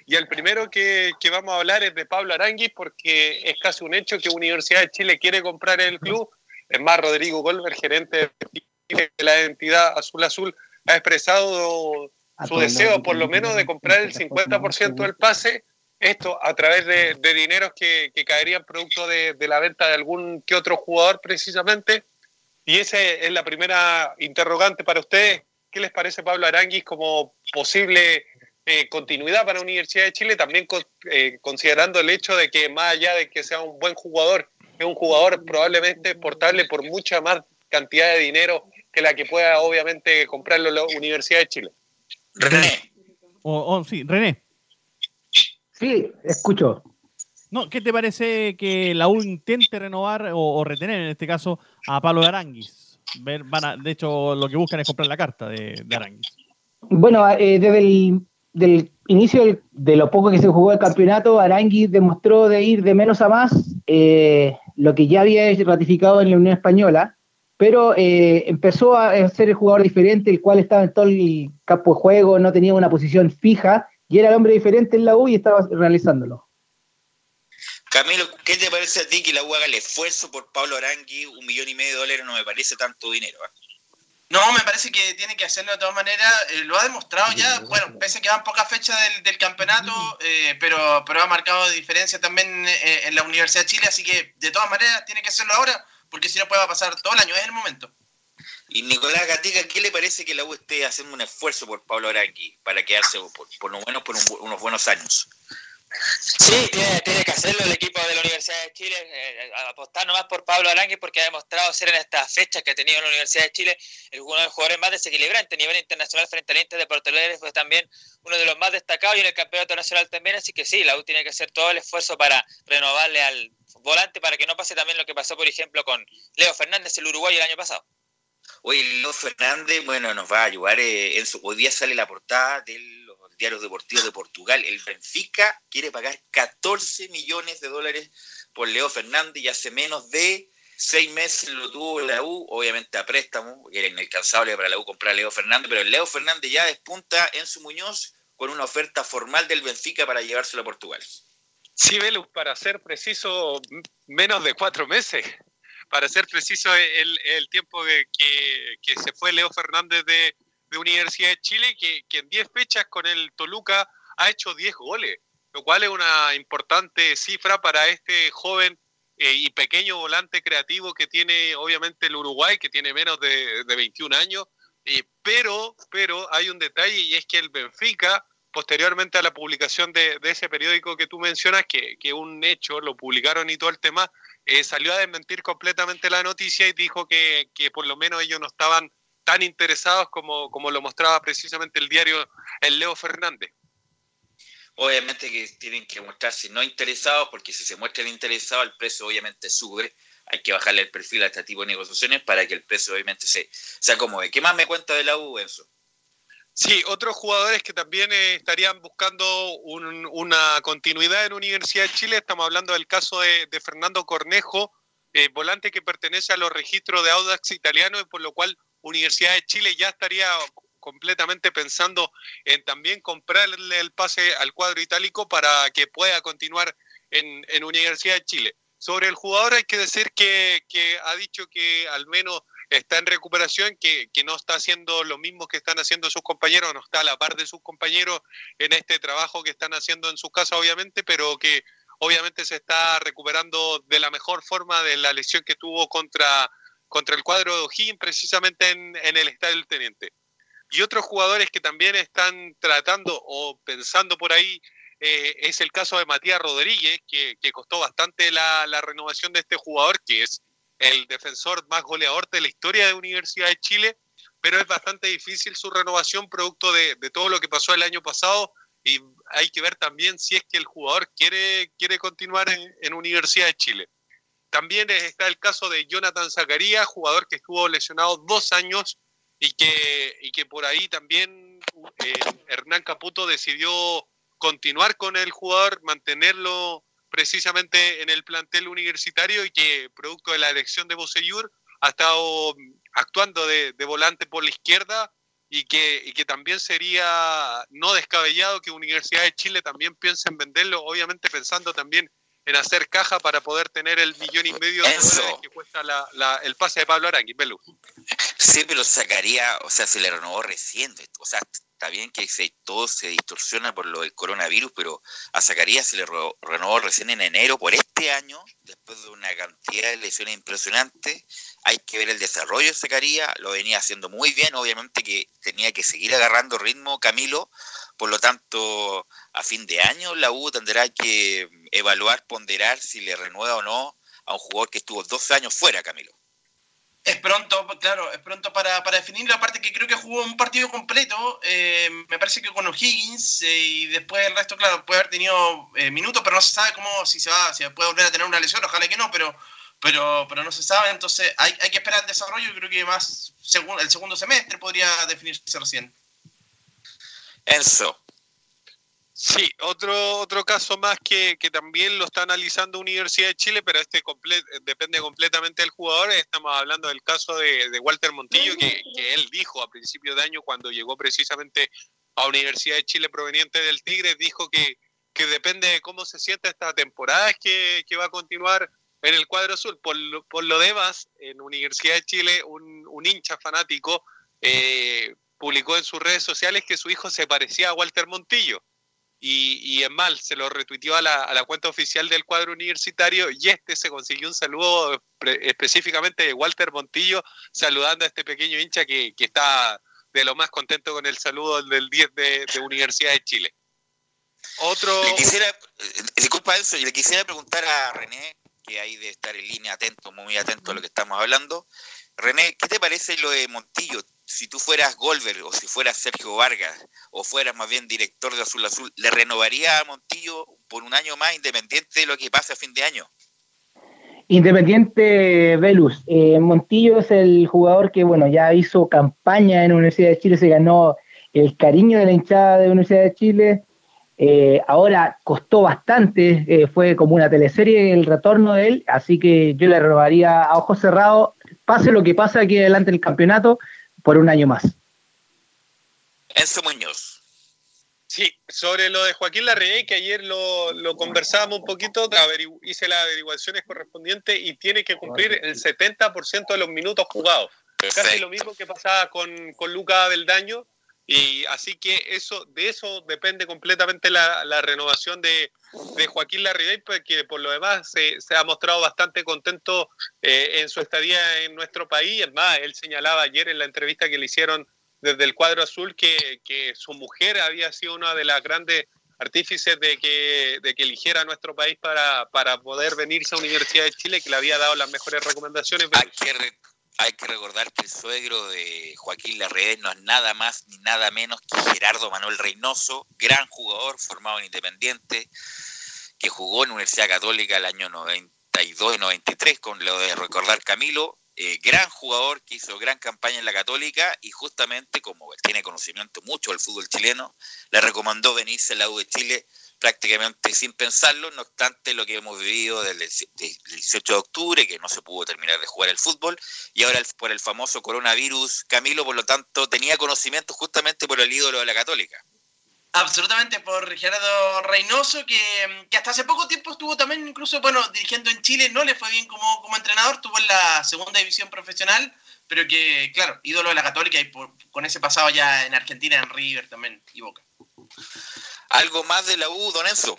S4: Y el primero que, que vamos a hablar es de Pablo Aranguis porque es casi un hecho que Universidad de Chile quiere comprar el club. Es más, Rodrigo Golver, gerente de la entidad Azul Azul, ha expresado su deseo por lo menos de comprar el 50% del pase, esto a través de, de dineros que, que caerían producto de, de la venta de algún que otro jugador precisamente. Y esa es la primera interrogante para ustedes. ¿Qué les parece Pablo Aranguis como posible eh, continuidad para la Universidad de Chile? También con- eh, considerando el hecho de que más allá de que sea un buen jugador, es un jugador probablemente portable por mucha más cantidad de dinero que la que pueda obviamente comprarlo la Universidad de Chile.
S3: René.
S2: O, o- sí, René.
S11: Sí, escucho.
S2: No, ¿qué te parece que la U intente renovar o, o retener en este caso a Pablo de Aranguis? Ver, van a- de hecho, lo que buscan es comprar la carta de, de Aranguis.
S11: Bueno, eh, desde el del inicio del- de lo poco que se jugó el campeonato, Arangui demostró de ir de menos a más, eh, lo que ya había ratificado en la Unión Española, pero eh, empezó a ser el jugador diferente, el cual estaba en todo el campo de juego, no tenía una posición fija, y era el hombre diferente en la U y estaba realizándolo.
S3: Camilo, ¿qué te parece a ti que la U haga el esfuerzo por Pablo Arangui? Un millón y medio de dólares no me parece tanto dinero. ¿eh?
S6: No, me parece que tiene que hacerlo de todas maneras. eh, lo ha demostrado ya, bueno, pese a que van pocas fechas del, del campeonato, eh, pero, pero ha marcado diferencia también eh, en la Universidad de Chile, así que de todas maneras tiene que hacerlo ahora, porque si no puede pasar todo el año, es el momento.
S3: Y Nicolás Gatica, ¿qué le parece que la U esté haciendo un esfuerzo por Pablo Arangui para quedarse por, por lo menos por un- unos buenos años?
S5: Sí, tiene, tiene que hacerlo el equipo de la Universidad de Chile, eh, apostar nomás por Pablo Arangui porque ha demostrado ser en estas fechas que ha tenido la Universidad de Chile uno de los jugadores más desequilibrantes a nivel internacional frente al Inter de Porto Alegre, pues también uno de los más destacados y en el campeonato nacional también, así que sí, la U tiene que hacer todo el esfuerzo para renovarle al volante para que no pase también lo que pasó, por ejemplo, con Leo Fernández, el uruguayo, el año pasado.
S3: Oye, Leo Fernández, bueno, nos va a ayudar eh, en su... Hoy día sale la portada de los diarios deportivos de Portugal. El Benfica quiere pagar 14 millones de dólares por Leo Fernández y hace menos de seis meses lo tuvo la U, obviamente a préstamo, era inalcanzable para la U comprar a Leo Fernández, pero Leo Fernández ya despunta en su Muñoz con una oferta formal del Benfica para llevárselo a Portugal.
S4: Sí, Velus, para ser preciso, menos de cuatro meses. Para ser preciso, el, el tiempo que, que- que se fue Leo Fernández de, de Universidad de Chile, que, que en 10 fechas con el Toluca ha hecho 10 goles, lo cual es una importante cifra para este joven eh, y pequeño volante creativo que tiene obviamente el Uruguay, que tiene menos de, de 21 años. Eh, pero, pero hay un detalle y es que el Benfica posteriormente a la publicación de, ese periódico que tú mencionas, que, que un hecho, lo publicaron y todo el tema, eh, salió a desmentir completamente la noticia y dijo que, por lo menos ellos no estaban tan interesados como, como lo mostraba precisamente el diario El Leo Fernández.
S3: Obviamente que tienen que mostrarse no interesados, porque si se muestran interesados, el precio obviamente sube. Hay que bajarle el perfil a este tipo de negociaciones para que el precio obviamente se, se acomode. ¿Qué más me cuenta de la U, Enzo?
S4: Sí, otros jugadores que también eh, estarían buscando un- una continuidad en Universidad de Chile, estamos hablando del caso de, Fernando Cornejo, eh, volante que pertenece a los registros de Audax italiano, y por lo cual Universidad de Chile ya estaría completamente pensando en también comprarle el pase al cuadro itálico para que pueda continuar en, en Universidad de Chile. Sobre el jugador hay que decir que, que ha dicho que al menos está en recuperación, que, que no está haciendo lo mismo que están haciendo sus compañeros, no está a la par de sus compañeros en este trabajo que están haciendo en sus casas, obviamente, pero que obviamente se está recuperando de la mejor forma de la lesión que tuvo contra, contra el cuadro de O'Higgins, precisamente en, en el Estadio del Teniente. Y otros jugadores que también están tratando o pensando por ahí eh, es el caso de Matías Rodríguez, que, que costó bastante la, la renovación de este jugador, que es el defensor más goleador de la historia de Universidad de Chile, pero es bastante difícil su renovación producto de, todo lo que pasó el año pasado y hay que ver también si es que el jugador quiere, quiere continuar en, en Universidad de Chile. También está el caso de Jonathan Zacarías, jugador que estuvo lesionado dos años y que, y que por ahí también eh, Hernán Caputo decidió continuar con el jugador, mantenerlo precisamente en el plantel universitario y que producto de la elección de Bosellur ha estado mm, actuando de, de volante por la izquierda y que, y que también sería no descabellado que Universidad de Chile también piense en venderlo, obviamente pensando también en hacer caja para poder tener el millón y medio de
S3: Eso.
S4: dólares que cuesta la- la- el pase de Pablo Arangui, Belu.
S3: Sí, pero sacaría, o sea, se le renovó recién. O sea, está bien que todo se distorsiona por lo del coronavirus, pero a Zacarías se le renovó recién en enero por este año, después de una cantidad de lesiones impresionantes. Hay que ver el desarrollo de Zacarías, lo venía haciendo muy bien, obviamente que tenía que seguir agarrando ritmo Camilo, por lo tanto, a fin de año la U tendrá que evaluar, ponderar si le renueva o no a un jugador que estuvo dos años fuera, Camilo.
S6: Es pronto, claro, es pronto para, para definirlo. Aparte que creo que jugó un partido completo, eh, me parece que con O'Higgins, eh, y después el resto, claro, puede haber tenido eh, minutos, pero no se sabe cómo, si se va, si puede volver a tener una lesión, ojalá que no, pero, pero, pero no se sabe, entonces hay, hay que esperar el desarrollo, y creo que más segun- el segundo semestre podría definirse recién.
S3: Enzo.
S4: Sí, otro, otro caso más que, que también lo está analizando Universidad de Chile, pero este comple- depende completamente del jugador. Estamos hablando del caso de, Walter Montillo, que, él dijo a principio de año, cuando llegó precisamente a Universidad de Chile proveniente del Tigre, dijo que, que depende de cómo se sienta esta temporada, es que, que va a continuar en el cuadro azul. Por por lo demás, en Universidad de Chile, un, un hincha fanático eh, publicó en sus redes sociales que su hijo se parecía a Walter Montillo. Y, y es mal, se lo retuiteó a la, a la cuenta oficial del cuadro universitario y este se consiguió un saludo específicamente de Walter Montillo saludando a este pequeño hincha que, que está de lo más contento con el saludo del 10 de, de Universidad de Chile. Otro...
S3: Quisiera, eh, disculpa eso, y le quisiera preguntar a René, que ahí de estar en línea atento, muy atento a lo que estamos hablando. René, ¿qué te parece lo de Montillo? Si tú fueras Golver o si fueras Sergio Vargas o fueras más bien director de Azul Azul, ¿le renovaría a Montillo por un año más independiente de lo que pase a fin de año?
S11: Independiente Velus, eh, Montillo es el jugador que bueno ya hizo campaña en Universidad de Chile, se ganó el cariño de la hinchada de Universidad de Chile. Eh, ahora costó bastante, eh, fue como una teleserie el retorno de él, así que yo le renovaría a ojos cerrados, pase lo que pase aquí adelante en el campeonato, por un año más.
S3: Enzo Muñoz.
S4: Sí, sobre lo de Joaquín Larrey, que ayer lo, lo conversábamos un poquito, hice las averiguaciones correspondientes y tiene que cumplir el 70% de los minutos jugados. Casi lo mismo que pasaba con, con Luca Beldaño. Y así que eso, de eso depende completamente la, la renovación de, de Joaquín Larribey, porque por lo demás se, se ha mostrado bastante contento eh, en su estadía en nuestro país. Es más, él señalaba ayer en la entrevista que le hicieron desde el cuadro azul que, que su mujer había sido una de las grandes artífices de que, de que eligiera nuestro país para, para poder venirse a la Universidad de Chile, que le había dado las mejores recomendaciones.
S3: Hay que, re- hay que recordar que el suegro de Joaquín Larrede no es nada más ni nada menos que Gerardo Manuel Reynoso, gran jugador formado en Independiente, que jugó en Universidad Católica el año 92 y 93, con lo de recordar Camilo, eh, gran jugador que hizo gran campaña en la Católica y justamente como tiene conocimiento mucho del fútbol chileno, le recomendó venirse a la U de Chile prácticamente sin pensarlo, no obstante lo que hemos vivido del 18 de octubre, que no se pudo terminar de jugar el fútbol, y ahora por el famoso coronavirus, Camilo, por lo tanto, tenía conocimiento justamente por el ídolo de la Católica.
S6: Absolutamente, por Gerardo Reynoso, que, que hasta hace poco tiempo estuvo también, incluso, bueno, dirigiendo en Chile, no le fue bien como, como entrenador, estuvo en la segunda división profesional, pero que, claro, ídolo de la Católica y por- con ese pasado ya en Argentina, en River también, y Boca.
S3: ¿Algo más de la U, Don Enzo?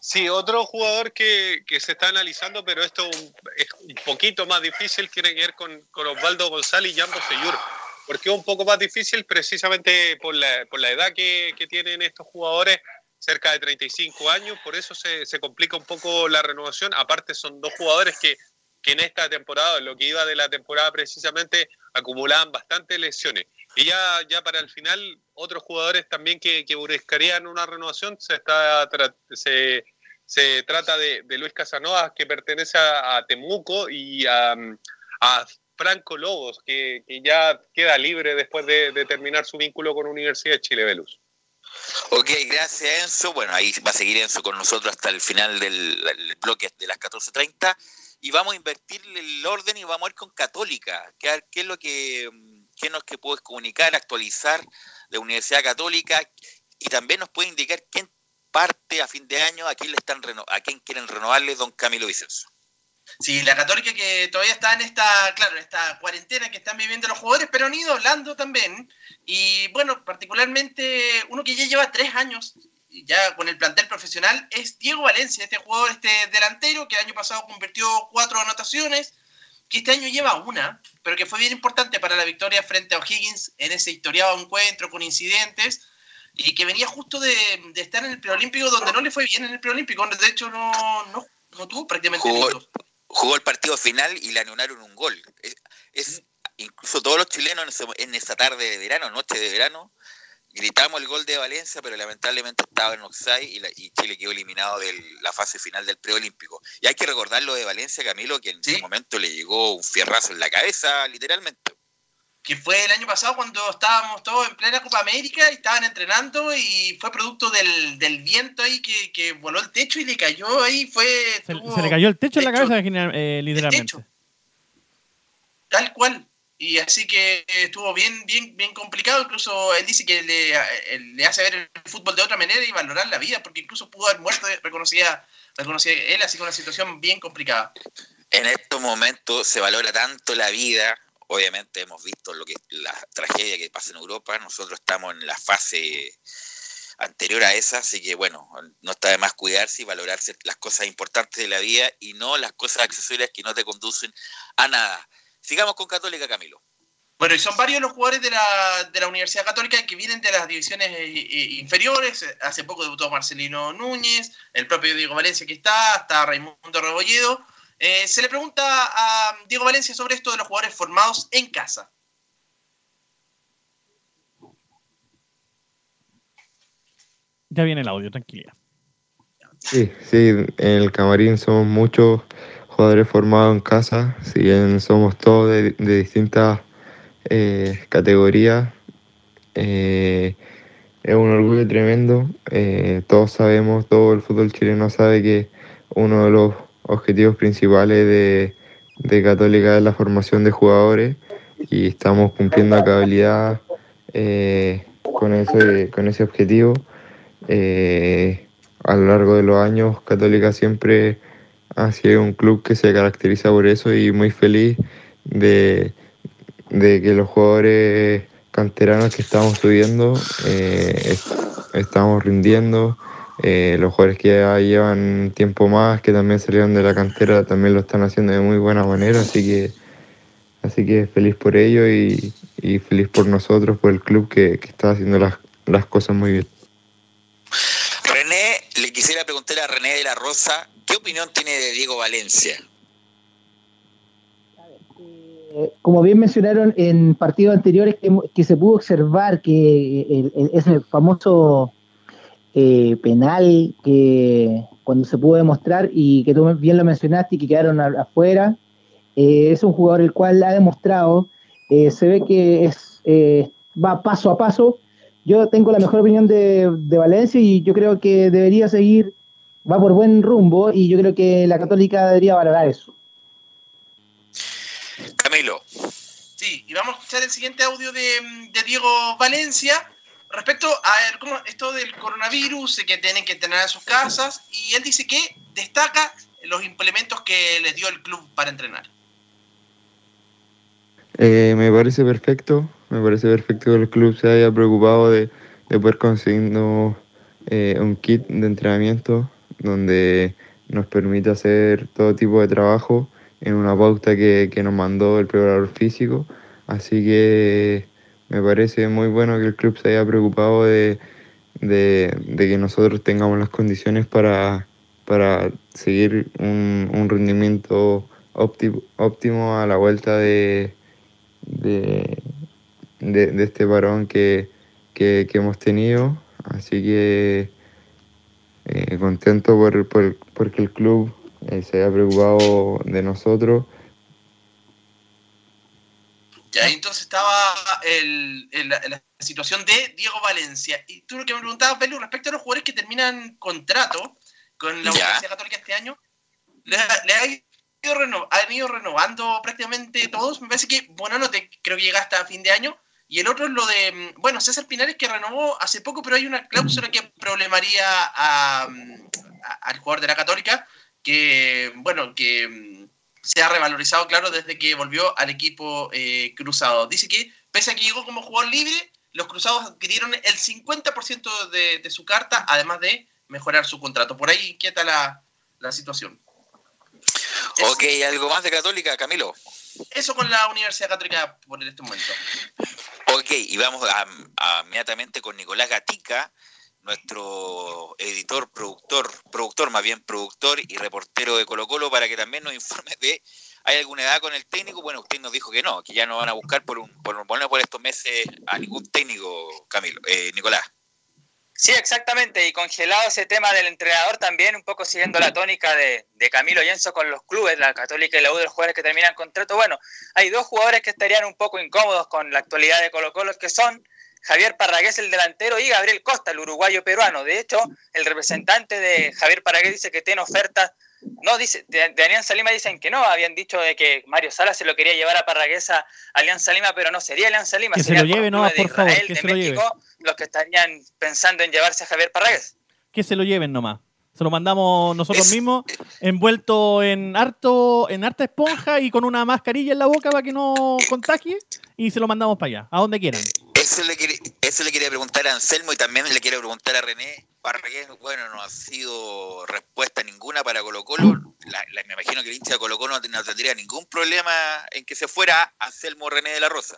S4: Sí, otro jugador que, que se está analizando, pero esto es un poquito más difícil, tiene que ver con, con Osvaldo González y Jambo Seyur. ¿Por qué un poco más difícil? Precisamente por la, por la edad que, que tienen estos jugadores, cerca de 35 años, por eso se, se complica un poco la renovación. Aparte son dos jugadores que, que en esta temporada, en lo que iba de la temporada precisamente, acumulaban bastantes lesiones. Y ya, ya para el final, otros jugadores también que, que buscarían una renovación, se, está, se, se trata de, Luis Casanova, que pertenece a, Temuco, y a, Franco Lobos, que, que ya queda libre después de, terminar su vínculo con Universidad de Chile, Velus.
S3: Ok, gracias Enzo. Bueno, ahí va a seguir Enzo con nosotros hasta el final del, bloque de las 14.30 y vamos a invertir el orden y vamos a ir con Católica. ¿Qué, qué es lo que, qué nos que puedes comunicar, actualizar de Universidad Católica? Y también nos puede indicar quién parte a fin de año, a quién le están a quién quieren renovarle don Camilo Vicenzo.
S6: Sí, la Católica que todavía está en esta, claro, esta cuarentena que están viviendo los jugadores, pero han ido hablando también. Y bueno, particularmente uno que ya lleva tres años ya con el plantel profesional es Diego Valencia, este jugador, este delantero que el año pasado convirtió cuatro anotaciones, que este año lleva una, pero que fue bien importante para la victoria frente a O'Higgins en ese historiado encuentro con incidentes y que venía justo de, de estar en el preolímpico donde no le fue bien en el preolímpico, donde de hecho no, no, no tuvo prácticamente
S3: Jugó,
S6: minutos.
S3: jugó el partido final y le anularon un gol. Es, es- incluso todos los chilenos en esa tarde de verano, noche de verano, gritamos el gol de Valencia, pero lamentablemente estaba en offside y, la- y Chile quedó eliminado de la fase final del preolímpico. Y hay que recordar lo de Valencia, Camilo, que en ese momento le llegó un fierrazo en la cabeza, literalmente.
S6: que fue el año pasado cuando estábamos todos en plena Copa América y estaban entrenando y fue producto del, del viento ahí que, que voló el techo y le cayó ahí, fue
S2: Se,
S6: tuvo-
S2: se le cayó el techo en la cabeza, eh, literalmente.
S6: techo. tal cual. Y así que estuvo bien, bien, bien complicado. Incluso él dice que le, eh, le hace ver el fútbol de otra manera y valorar la vida, porque incluso pudo haber muerto, reconocía, reconocía él así con una situación bien complicada.
S3: En estos momentos se valora tanto la vida. Obviamente hemos visto lo que la tragedia que pasa en Europa. Nosotros estamos en la fase anterior a esa, así que bueno, no está de más cuidarse y valorarse las cosas importantes de la vida y no las cosas accesorias que no te conducen a nada. Sigamos con Católica, Camilo.
S6: Bueno, y son varios los jugadores de la, de la Universidad Católica que vienen de las divisiones eh, eh, inferiores. Hace poco debutó Marcelino Núñez, el propio Diego Valencia que está, está Raimundo Rebolledo. Eh, se le pregunta a Diego Valencia sobre esto de los jugadores formados en casa.
S2: Ya viene el audio, tranquilidad.
S12: Sí, sí, en el camarín somos muchos jugadores formados en casa, si bien somos todos de, distintas eh, categorías, eh, es un orgullo tremendo. Eh, todos sabemos, todo el fútbol chileno sabe que uno de los objetivos principales de, de Católica es la formación de jugadores y estamos cumpliendo a cabalidad con, ese, con ese objetivo. A lo largo de los años, Católica siempre ha sido un club que se caracteriza por eso y muy feliz de, de que los jugadores canteranos que estamos subiendo eh, est- estamos rindiendo. Eh, los jugadores que ya llevan tiempo más, que también salieron de la cantera, también lo están haciendo de muy buena manera, así que así que feliz por ello y, y feliz por nosotros, por el club que, que está haciendo las, las cosas muy bien.
S3: Le quisiera preguntar a René de la Rosa, ¿qué opinión tiene de Diego Valencia?
S11: Eh, como bien mencionaron en partidos anteriores, que, se pudo observar que el- el- ese famoso eh, penal que cuando se pudo demostrar y que tú bien lo mencionaste y que quedaron afuera, eh, es un jugador el cual ha demostrado, eh, se ve que es, eh, va paso a paso. Yo tengo la mejor opinión de, de Valencia y yo creo que debería seguir, va por buen rumbo y yo creo que la Católica debería valorar eso.
S3: Camilo.
S6: Sí, y vamos a escuchar el siguiente audio de, de Diego Valencia respecto a el- cómo- esto del coronavirus, que tienen que tener en sus casas, y él dice que destaca los implementos que les dio el club para entrenar.
S12: Eh, me parece perfecto, me parece perfecto que el club se haya preocupado de, de poder conseguirnos eh, un kit de entrenamiento donde nos permite hacer todo tipo de trabajo en una pauta que, que nos mandó el preparador físico. Así que me parece muy bueno que el club se haya preocupado de, de- de que nosotros tengamos las condiciones para, para seguir un, un rendimiento óptimo, óptimo a la vuelta de, de, de- de este varón que, que- que hemos tenido. Así que eh, contento por, por- porque el club eh, se haya preocupado de nosotros.
S6: Y ahí entonces estaba el- el- la, la situación de Diego Valencia. Y tú lo que me preguntabas, Pelu, respecto a los jugadores que terminan contrato con la Universidad Católica este año, le, le ha ido reno- han ido renovando prácticamente todos. Me parece que Bonano te, creo que llega hasta fin de año. Y el otro es lo de, mm, bueno, César Pinares que renovó hace poco, pero hay una cláusula que problemaría a, mm, al jugador de la Católica, que, bueno, que mm, se ha revalorizado, claro, desde que volvió al equipo eh, cruzado. Dice que, pese a que llegó como jugador libre, los cruzados adquirieron el 50% de, de su carta, además de mejorar su contrato. Por ahí inquieta la, la situación.
S3: Ok, ¿algo más de Católica, Camilo?
S6: Eso con la Universidad Católica por este momento.
S3: Ok, y vamos a, a- inmediatamente con Nicolás Gatica, nuestro editor, productor, productor más bien, productor y reportero de Colo Colo, para que también nos informe de, ¿hay alguna edad con el técnico? Bueno, usted nos dijo que no, que ya no van a buscar por un, por, por, por estos meses a ningún técnico, Camilo, eh, Nicolás.
S5: Sí, exactamente, y congelado ese tema del entrenador también, un poco siguiendo la tónica de, de Camilo Yenso con los clubes, la Católica y la U de los jugadores que terminan contrato. Bueno, hay dos jugadores que estarían un poco incómodos con la actualidad de Colo Colo, que son Javier Parragués, el delantero, y Gabriel Costa, el uruguayo peruano. De hecho, el representante de Javier Parragués dice que tiene ofertas, no dice, de, de Alianza Lima dicen que no, habían dicho de que Mario Sala se lo quería llevar a Parragués a Alianza Lima, pero no sería Alianza Lima,
S2: Que se
S5: sería
S2: lo
S5: por
S2: lleve, no, por favor,
S5: Israel,
S2: que
S5: de
S2: se lo lleve.
S5: Los que estarían pensando en llevarse a Javier Parragués.
S2: Que se lo lleven nomás. Se lo mandamos nosotros mismos, envuelto en harto, en harta esponja y con una mascarilla en la boca para que no contagie, y se lo mandamos para allá, a donde quieran.
S3: Eso le, quería, eso le quería preguntar a Anselmo y también le quiero preguntar a René. Parragués, bueno, no ha sido respuesta ninguna para Colo Colo. La, la- me imagino que el hincha de Colo Colo no, no tendría ningún problema en que se fuera Anselmo René de la Rosa.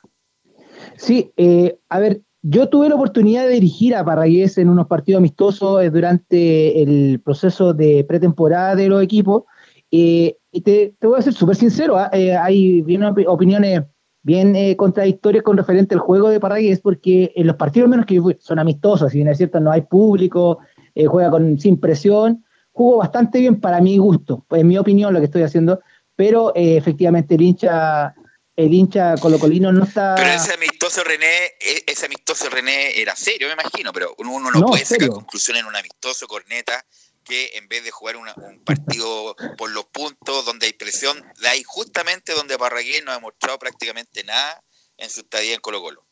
S11: Sí, eh, a ver, yo tuve la oportunidad de dirigir a Parragués en unos partidos amistosos eh, durante el proceso de pretemporada de los equipos. eh, y te, voy a ser súper sincero, ah, eh, hay opiniones bien eh, contradictorias con referente al juego de Parragués, porque en los partidos menos que son amistosos, si bien es cierto, no hay público, juega con, sin presión, jugó bastante bien para mi gusto, pues, en mi opinión lo que estoy haciendo, pero efectivamente el hincha, el hincha colocolino no está...
S3: Pero ese amistoso René, e- ese amistoso René era serio, me imagino, pero uno no,
S11: No,
S3: puede sacar
S11: serio.
S3: conclusiones en un amistoso corneta que en vez de jugar una- un partido por los puntos donde hay presión, la hay justamente donde Parragués no ha demostrado prácticamente nada en su estadía en Colo Colo.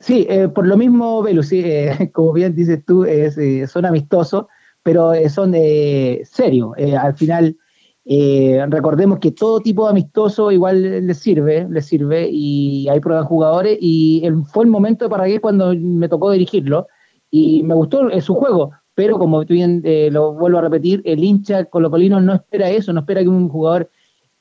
S11: Sí, eh, por lo mismo, Velu, sí, eh, como bien dices tú, eh, son amistosos, pero son serios. Al final, eh, recordemos que todo tipo de amistoso igual les sirve, les sirve, y hay pruebas de jugadores, y el- fue el momento de Paraguay cuando me tocó dirigirlo, y me gustó eh, su juego, pero como bien eh, lo vuelvo a repetir, el hincha colocolino no espera eso, no espera que un jugador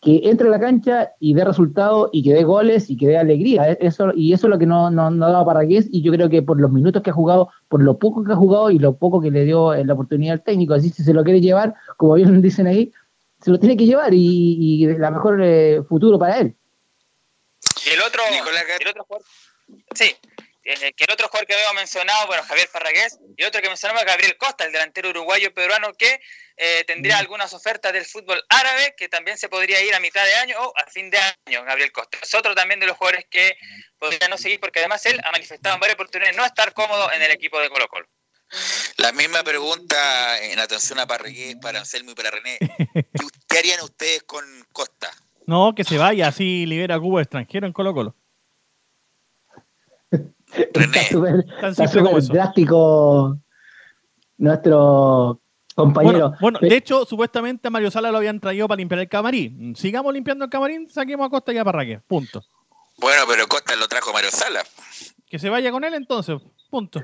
S11: que entre a la cancha y dé resultados y que dé goles y que dé alegría. Eh, Eso, y eso es lo que no, no, no daba Parragués y yo creo que por los minutos que ha jugado, por lo poco que ha jugado y lo poco que le dio eh, la oportunidad al técnico, así si se lo quiere llevar, como bien dicen ahí, se lo tiene que llevar y, y la mejor eh, futuro para él.
S5: Y el otro, el otro jugador, sí, eh, que el otro jugador que habíamos mencionado, bueno, Javier Parragués, y otro que mencionamos, Gabriel Costa, el delantero uruguayo peruano que eh, tendría algunas ofertas del fútbol árabe, que también se podría ir a mitad de año o a fin de año, Gabriel Costa. Es otro también de los jugadores que podría no seguir, porque además él ha manifestado en varias oportunidades no estar cómodo en el equipo de Colo Colo.
S3: La misma pregunta en atención a Parragués, para Anselmo y para René. ¿Qué, harían ustedes con Costa?
S2: No, que se vaya, así libera a Cuba extranjero en Colo Colo. Tan
S11: está súper drástico nuestro compañero.
S2: Bueno, bueno,
S11: Pero-
S2: de hecho, supuestamente a Mario Sala lo habían traído para limpiar el camarín. Sigamos limpiando el camarín, saquemos a Costa y a Parraque. Punto.
S3: Bueno, pero Costa lo trajo Mario Sala.
S2: Que se vaya con él entonces. Punto.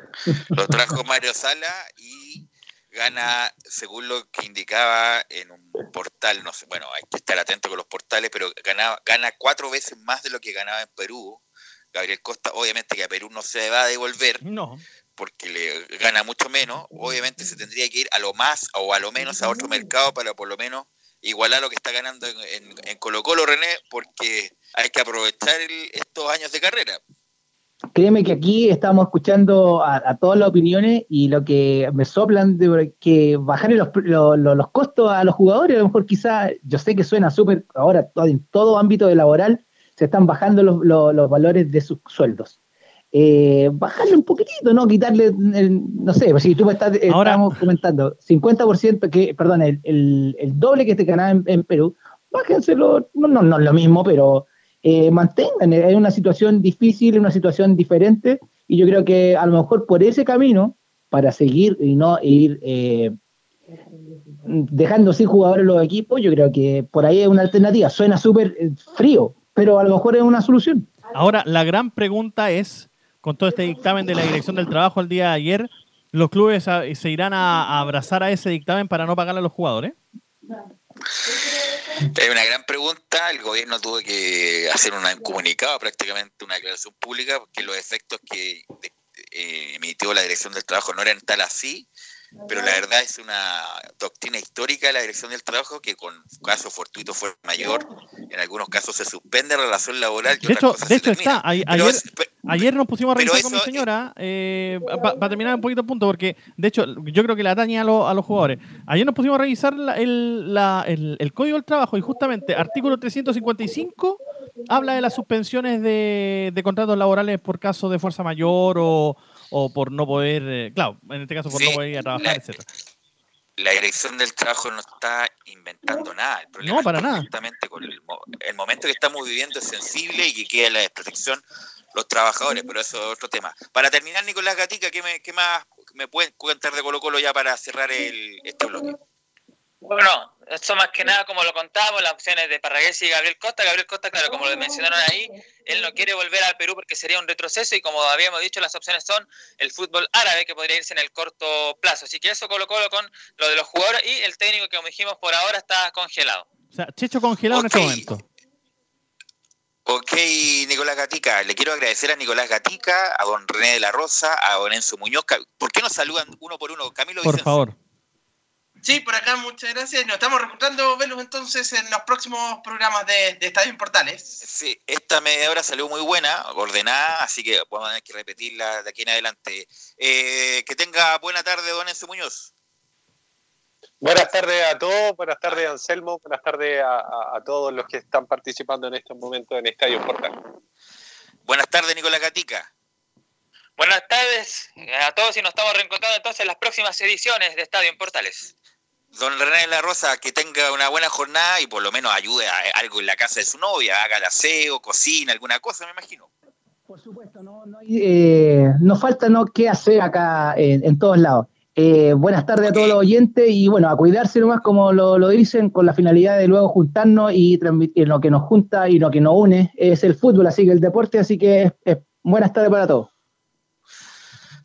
S3: Lo trajo Mario Sala y gana, según lo que indicaba en un portal, no sé, bueno, hay que estar atento con los portales, pero gana, gana cuatro veces más de lo que ganaba en Perú. Gabriel Costa, obviamente que a Perú no se va a devolver
S2: No.
S3: porque le gana mucho menos, obviamente se tendría que ir a lo más o a lo menos a otro mercado para por lo menos igualar lo que está ganando en, en- en Colo Colo René, porque hay que aprovechar el- estos años de carrera.
S11: Créeme que aquí estamos escuchando a, a todas las opiniones y lo que me soplan de que bajar los, lo- lo- los costos a los jugadores, a lo mejor quizás, yo sé que suena súper, ahora todo- en todo ámbito de laboral se están bajando los, los- los valores de sus sueldos. Eh, bajarle un poquitito, ¿no? Quitarle, el- no sé, pues si tú me estás,
S2: Ahora-
S11: estábamos comentando, 50%, que, perdón, el, el- el doble que te ganaba en, en Perú, bájenselo, no, no, no es lo mismo, pero eh, mantengan, es una situación difícil, una situación diferente, y yo creo que a lo mejor por ese camino, para seguir y no ir eh, dejando sin jugadores los equipos, yo creo que por ahí es una alternativa. Suena súper eh, frío, pero a lo mejor es una solución.
S2: Ahora, la gran pregunta es, con todo este dictamen de la Dirección del Trabajo el día de ayer, ¿los clubes se irán a abrazar a ese dictamen para no pagarle a los jugadores?
S3: Es una gran pregunta. El gobierno tuvo que hacer un comunicado, prácticamente una declaración pública, porque los efectos que eh, emitió la Dirección del Trabajo no eran tal así, pero la verdad es una doctrina histórica de la Dirección del Trabajo que con casos fortuitos fue mayor, en algunos casos se suspende la relación laboral y
S2: De
S3: otras
S2: hecho,
S3: cosas
S2: de
S3: se
S2: hecho está. a-
S3: Pero
S2: ayer, nos pusimos a revisar con mi señora, eh, para terminar un poquito el punto, porque de hecho yo creo que le atañe a, lo- a los jugadores. Ayer nos pusimos a revisar la- el, la- el- el Código del Trabajo y justamente artículo 355 habla de las suspensiones de, de contratos laborales por caso de fuerza mayor o, o por no poder, eh, claro, en este caso por no poder ir a trabajar,
S3: la-
S2: etcétera.
S3: la dirección del trabajo no está inventando nada. El problema
S2: No, para
S3: es
S2: nada.
S3: justamente con el, el momento que estamos viviendo es sensible y que queda la desprotección los trabajadores, pero eso es otro tema. Para terminar, Nicolás Gatica, ¿qué, me, qué más me pueden contar de Colo Colo ya para cerrar el, este bloque?
S5: Bueno, son más que nada, como lo contamos, las opciones de Parragués y Gabriel Costa. Gabriel Costa, claro, como lo mencionaron ahí, él no quiere volver al Perú porque sería un retroceso y como habíamos dicho, las opciones son el fútbol árabe que podría irse en el corto plazo. Así que eso Colo Colo con lo de los jugadores y el técnico que como dijimos por ahora está congelado.
S2: O sea, Checho congelado en este momento.
S3: Ok, Nicolás Gatica, le quiero agradecer a Nicolás Gatica, a don René de la Rosa, a don Enzo Muñoz. ¿Por qué no saludan uno por uno? Camilo
S2: Por favor.
S6: Sí, por acá, muchas gracias. Nos estamos reportando, Velus, entonces en los próximos programas de, de Estadio Portales.
S3: Sí, esta media hora salió muy buena, ordenada, así que vamos a tener que repetirla de aquí en adelante. Eh, que tenga buena tarde, don Enzo Muñoz.
S4: Buenas tardes a todos, buenas tardes Anselmo, buenas tardes a, a- a todos los que están participando en estos momentos en Estadio Portal.
S3: Buenas tardes, Nicolás Gatica.
S5: Buenas tardes a todos y nos estamos reencontrando entonces en las próximas ediciones de Estadio en Portales.
S3: Don René de la Rosa, que tenga una buena jornada y por lo menos ayude a algo en la casa de su novia, haga el aseo, cocina, alguna cosa, me imagino.
S11: Eh, nos falta no qué hacer acá en, en todos lados. Eh, buenas tardes a todos los oyentes y bueno, a cuidarse nomás como lo, lo dicen con la finalidad de luego juntarnos y transmitir lo que nos junta y lo que nos une es el fútbol, así que el deporte, así que es- es buenas tardes para todos.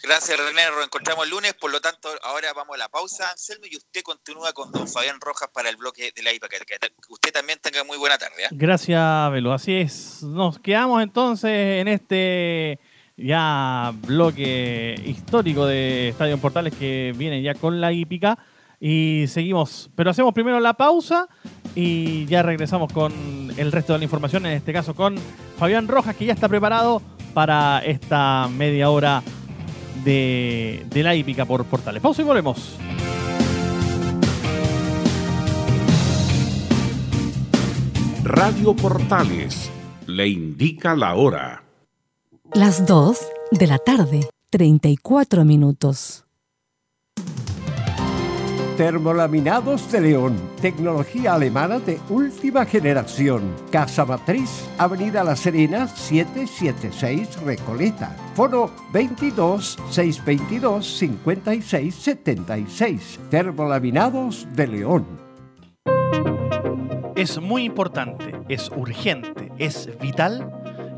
S3: Gracias, René. Nos reencontramos el lunes. Por lo tanto, ahora vamos a la pausa, Anselmo, y usted continúa con don Fabián Rojas para el bloque de la IPA. Que, que usted también tenga muy buena tarde. ¿eh?
S2: Gracias, Velo. Así es. Nos quedamos entonces en este ya bloque histórico de Estadio Portales que viene ya con la hípica. Y seguimos. Pero hacemos primero la pausa y ya regresamos con el resto de la información. En este caso con Fabián Rojas, que ya está preparado para esta media hora de, de la hípica por Portales. Pausa y volvemos.
S8: Radio Portales le indica la hora.
S9: Las 2 de la tarde, 34 minutos.
S13: Termolaminados de León, tecnología alemana de última generación. Casa Matriz, Avenida La Serena, 776 Recoleta. Foro 22 622 56 76. Termolaminados de León.
S14: Es muy importante, es urgente, es vital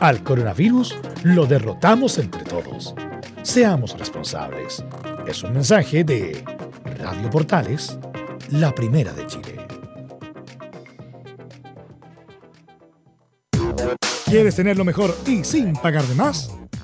S1: al coronavirus lo derrotamos entre todos. Seamos responsables. Es un mensaje de Radio Portales, la primera de Chile. ¿Quieres tener lo mejor y sin pagar de más?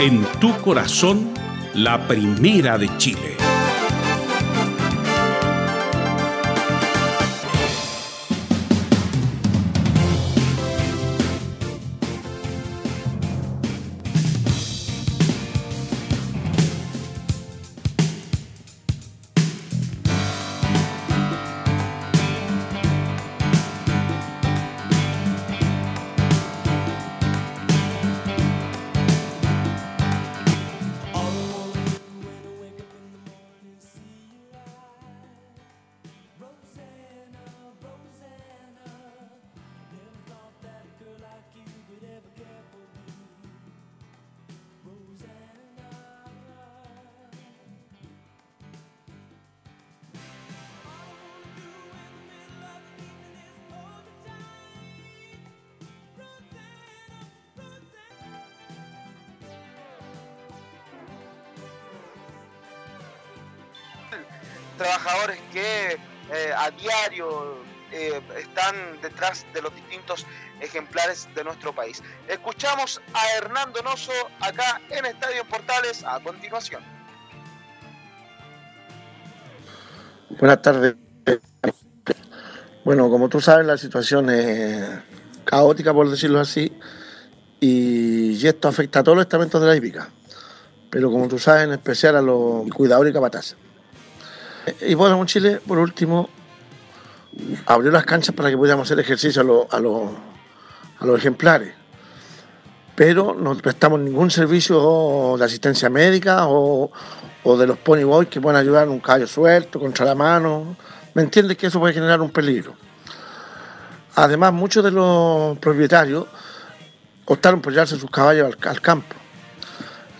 S8: en tu corazón, la primera de Chile.
S15: Trabajadores que eh, a diario eh, están detrás de los distintos ejemplares de nuestro país. Escuchamos a Hernando Noso acá en Estadio Portales a continuación.
S16: Buenas tardes. Bueno, como tú sabes, la situación es caótica, por decirlo así, y esto afecta a todos los estamentos de la hípica, pero como tú sabes, en especial a los cuidadores y capataces. Y bueno, Chile, por último, abrió las canchas para que pudiéramos hacer ejercicio a, los- a los- ejemplares. Pero no prestamos ningún servicio de asistencia médica o, o de los pony boys que pueden ayudar a un caballo suelto, contra la mano. ¿Me entiendes que eso puede generar un peligro? Además, muchos de los propietarios optaron por llevarse sus caballos al, al campo.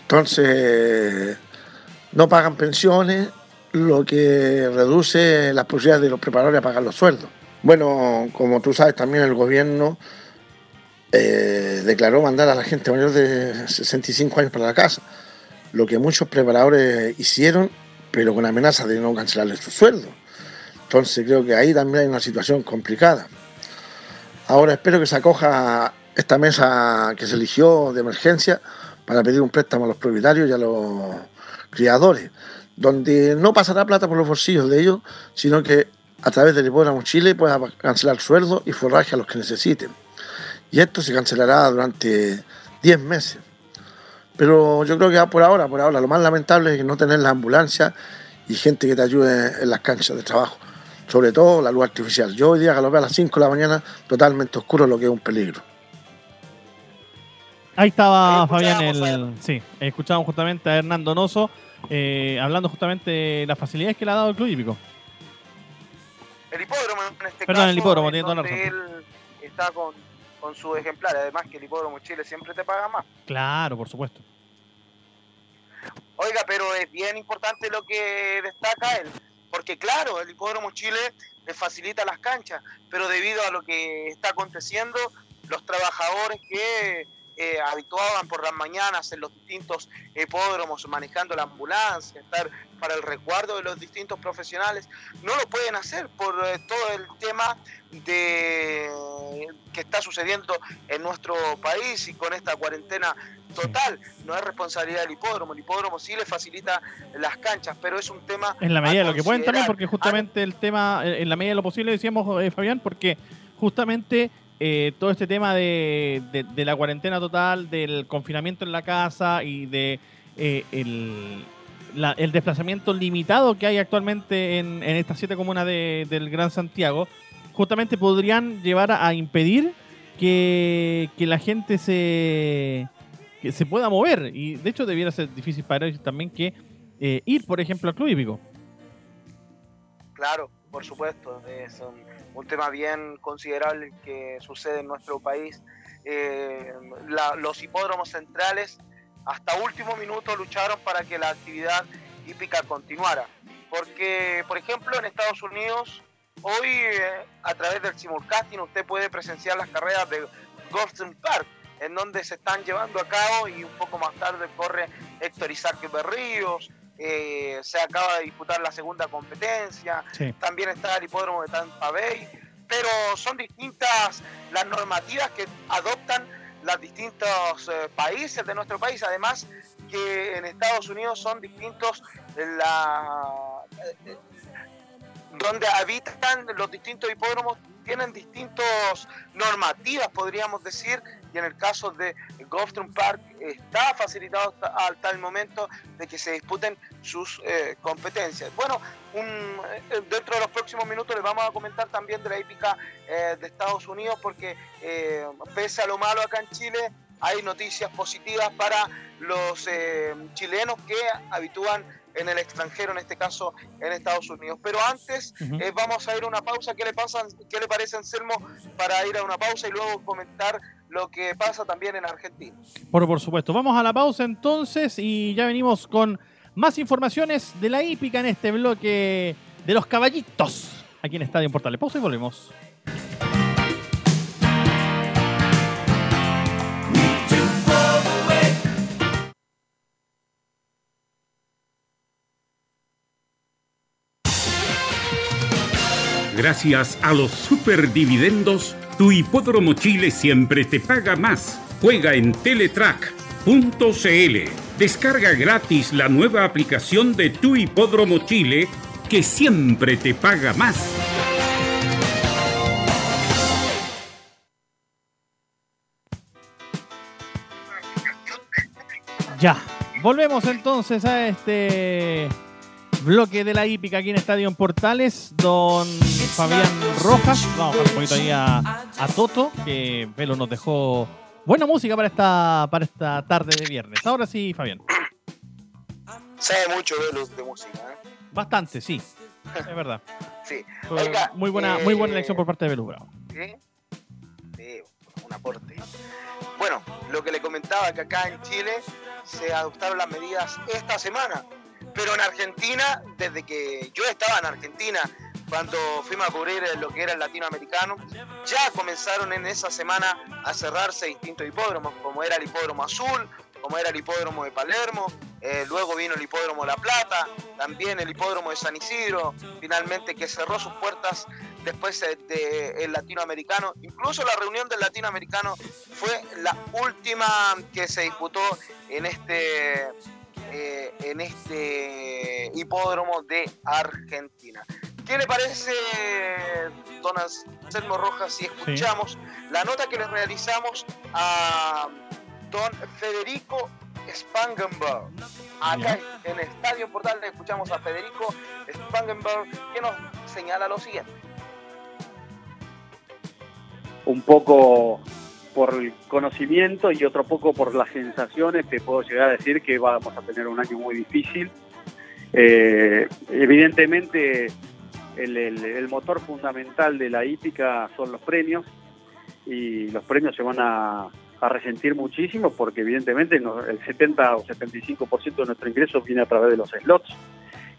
S16: Entonces, no pagan pensiones, lo que reduce las posibilidades de los preparadores a pagar los sueldos. Bueno, como tú sabes, también el gobierno eh, declaró mandar a la gente mayor de 65 años para la casa, lo que muchos preparadores hicieron, pero con amenaza de no cancelarles su sueldo. Entonces creo que ahí también hay una situación complicada. Ahora espero que se acoja esta mesa que se eligió de emergencia para pedir un préstamo a los propietarios y a los criadores, donde no pasará plata por los bolsillos de ellos, sino que a través del hipódromo Chile pueda cancelar sueldos y forraje a los que necesiten. Y esto se cancelará durante 10 meses. Pero yo creo que por ahora, por ahora, lo más lamentable es que no tener la ambulancia y gente que te ayude en las canchas de trabajo. Sobre todo la luz artificial. Yo hoy día galopé a las 5 de la mañana totalmente oscuro, lo que es un peligro.
S2: Ahí estaba Fabián, el, sí, escuchamos justamente a Hernando Noso eh, hablando justamente de las facilidades que le ha dado el club hípico.
S15: El hipódromo en este
S2: Perdón,
S15: caso,
S2: el hipódromo, toda la
S15: él está con, con su ejemplar. Además que el hipódromo Chile siempre te paga más.
S2: Claro, por supuesto.
S15: Oiga, pero es bien importante lo que destaca él, porque claro, el Hipódromo Chile le facilita las canchas, pero debido a lo que está aconteciendo, los trabajadores que eh, habituaban por las mañanas en los distintos hipódromos manejando la ambulancia, estar para el resguardo de los distintos profesionales, no lo pueden hacer por eh, todo el tema de que está sucediendo en nuestro país y con esta cuarentena total. No es responsabilidad del hipódromo, el hipódromo sí le facilita las canchas, pero es un tema
S2: En la medida de lo que pueden también, porque justamente el tema, eh, en la medida de lo posible, decíamos, eh, Fabián, porque justamente eh, todo este tema de, la cuarentena total, del confinamiento en la casa y de eh, la- desplazamiento limitado que hay actualmente en, estas siete comunas de- del Gran Santiago, justamente podrían llevar a, impedir que, la gente se, se pueda mover. Y de hecho debiera ser difícil para ellos también que eh, ir, por ejemplo, al club hípico.
S15: Claro, por supuesto, es un, tema bien considerable que sucede en nuestro país. Eh, los hipódromos centrales hasta último minuto lucharon para que la actividad hípica continuara. Porque, por ejemplo, en Estados Unidos hoy eh, a través del simulcasting usted puede presenciar las carreras de Golden Park, en donde se están llevando a cabo y un poco más tarde corre Héctor Isaac Berríos, eh, se acaba de disputar la segunda competencia,
S2: Sí.
S15: también está el hipódromo de Tampa Bay, pero son distintas las normativas que adoptan los distintos eh, países de nuestro país, además que en Estados Unidos son distintos la, donde habitan los distintos hipódromos tienen distintos normativas, podríamos decir, y en el caso de Gulfstream Park está facilitado hasta el momento de que se disputen sus eh, competencias. Bueno, un, eh, dentro de los próximos minutos les vamos a comentar también de la hípica eh, de Estados Unidos, porque pese a lo malo acá en Chile, hay noticias positivas para los chilenos que habitúan en el extranjero, en este caso en Estados Unidos. Pero antes eh, vamos a ir a una pausa. ¿Qué le, pasa, ¿Qué le parece, Anselmo, para ir a una pausa y luego comentar lo que pasa también en Argentina?
S2: Por, por supuesto. Vamos a la pausa entonces y ya venimos con más informaciones de la hípica en este bloque de los caballitos aquí en Estadio Portales. Pausa y volvemos.
S8: Gracias a los superdividendos, tu hipódromo Chile siempre te paga más. Juega en Teletrack.cl. Descarga gratis la nueva aplicación de tu hipódromo Chile que siempre te paga más.
S2: Ya, volvemos entonces a este bloque de la hípica aquí en Estadio Portales. Don Fabián Rojas, vamos a un poquito ahí a, a Toto, que Velo nos dejó buena música para esta, para esta tarde de viernes. Ahora sí, Fabián.
S15: Sabe mucho Velus de música. ¿eh?
S2: Bastante, sí, es verdad.
S15: Sí. Oiga,
S2: muy buena,
S15: eh,
S2: muy buena elección por parte de Velo Bravo.
S15: ¿sí? Sí, un aporte. Bueno, lo que le comentaba que acá en Chile se adoptaron las medidas esta semana, pero en Argentina, desde que yo estaba en Argentina, cuando fuimos a cubrir lo que era el latinoamericano, ya comenzaron en esa semana a cerrarse distintos hipódromos, como era el hipódromo azul, como era el hipódromo de Palermo, eh, luego vino el hipódromo La Plata, también el hipódromo de San Isidro, finalmente que cerró sus puertas después eh, del latinoamericano. Incluso la reunión del latinoamericano fue la última que se disputó en este, eh, en este hipódromo de Argentina. ¿Qué le parece, don Anselmo Rojas, si escuchamos la nota que le realizamos a don Federico Spangenberg? Acá en el Estadio Portal le escuchamos a Federico Spangenberg que nos señala lo siguiente.
S17: un poco por el conocimiento y otro poco por las sensaciones, te puedo llegar a decir que vamos a tener un año muy difícil. Eh, evidentemente, el, motor fundamental de la hípica son los premios y los premios se van a, resentir muchísimo porque evidentemente el 70 o 75% de nuestro ingreso viene a través de los slots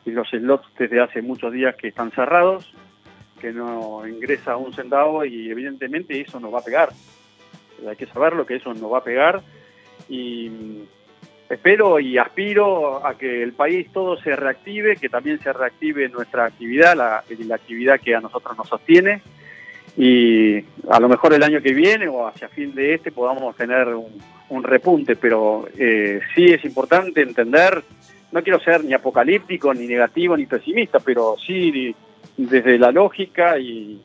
S17: y los slots desde hace muchos días que están cerrados, que no ingresa un centavo y evidentemente eso nos va a pegar. Hay que saberlo que eso nos va a pegar y espero y aspiro a que el país todo se reactive, que también se reactive nuestra actividad, la, actividad que a nosotros nos sostiene y a lo mejor el año que viene o hacia fin de este podamos tener un, un repunte, pero eh, sí es importante entender, no quiero ser ni apocalíptico, ni negativo, ni pesimista, pero sí desde la lógica y,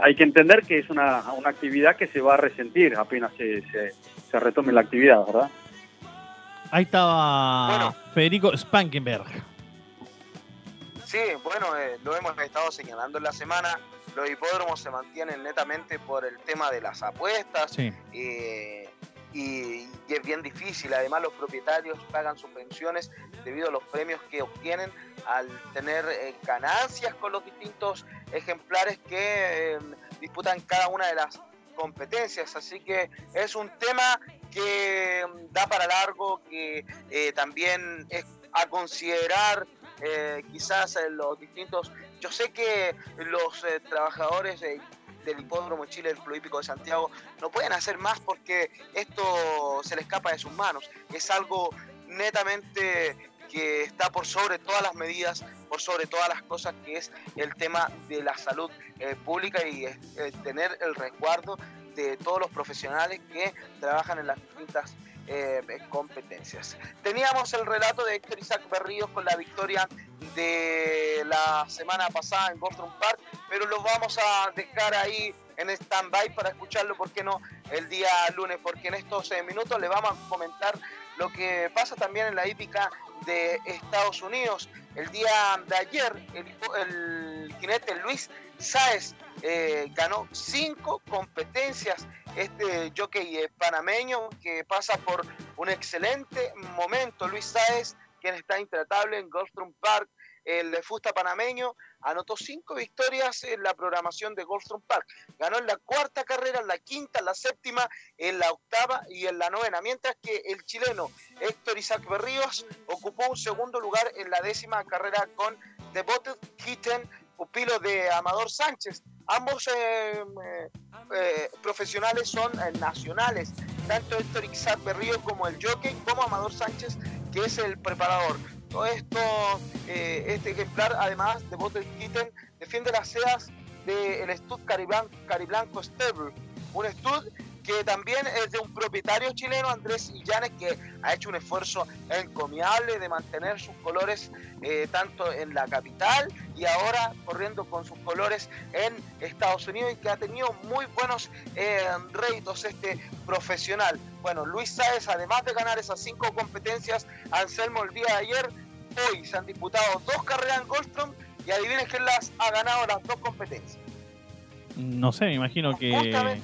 S17: hay que entender que es una, actividad que se va a resentir apenas se retome la actividad, ¿verdad?
S2: Ahí estaba Federico Spankenberg.
S15: Sí, bueno, eh, lo hemos estado señalando en la semana. Los hipódromos se mantienen netamente por el tema de las apuestas.
S2: Sí.
S15: eh, y, y es bien difícil. Además, los propietarios pagan sus pensiones debido a los premios que obtienen al tener eh, ganancias con los distintos ejemplares que disputan cada una de las competencias. Así que es un tema que mm, da para largo, que eh, también es a considerar eh, quizás en los distintos yo sé que los eh, trabajadores del Hipódromo Chile del Club de Santiago no pueden hacer más porque esto se le escapa de sus manos. Es algo netamente que está por sobre todas las medidas, por sobre todas las cosas, que es el tema de la salud eh, pública y eh, tener el resguardo de todos los profesionales que trabajan en las distintas eh, competencias. Teníamos el relato de Héctor Isaac Berríos con la victoria de la semana pasada en Boston Park, pero lo vamos a dejar ahí en stand-by para escucharlo, ¿por qué no? El día lunes, porque en estos minutos le vamos a comentar lo que pasa también en la hípica de Estados Unidos. El día de ayer, el, jinete Luis Sáez eh, ganó cinco competencias. Este jockey panameño que pasa por un excelente momento. Luis Sáez, quien está intratable en Goldstrom Park, el Fusta panameño, anotó cinco victorias en la programación de Goldstone Park. Ganó en la cuarta carrera, en la quinta, en la séptima, en la octava y en la novena, mientras que el chileno Héctor Isaac Berríos ocupó un segundo lugar en la décima carrera con Devoted Kitten, pupilo de Amador Sánchez. Ambos eh, eh, profesionales son eh, nacionales, tanto Héctor Isaac Berríos como el jockey, como Amador Sánchez, que es el preparador. Todo esto, eh, este ejemplar, además de Bottle Kitten, defiende las sedas del Stud Cariblanco Stable, un Stud que también es de un propietario chileno, Andrés Illanes, que ha hecho un esfuerzo encomiable de mantener sus colores eh, tanto en la capital y ahora corriendo con sus colores en Estados Unidos y que ha tenido muy buenos eh, réditos este profesional. Bueno, Luis Sáez, además de ganar esas cinco competencias, Anselmo el día de ayer, hoy se han disputado dos carreras en Goldstrom y adivinen quién las ha ganado las dos competencias.
S2: No sé, me imagino que...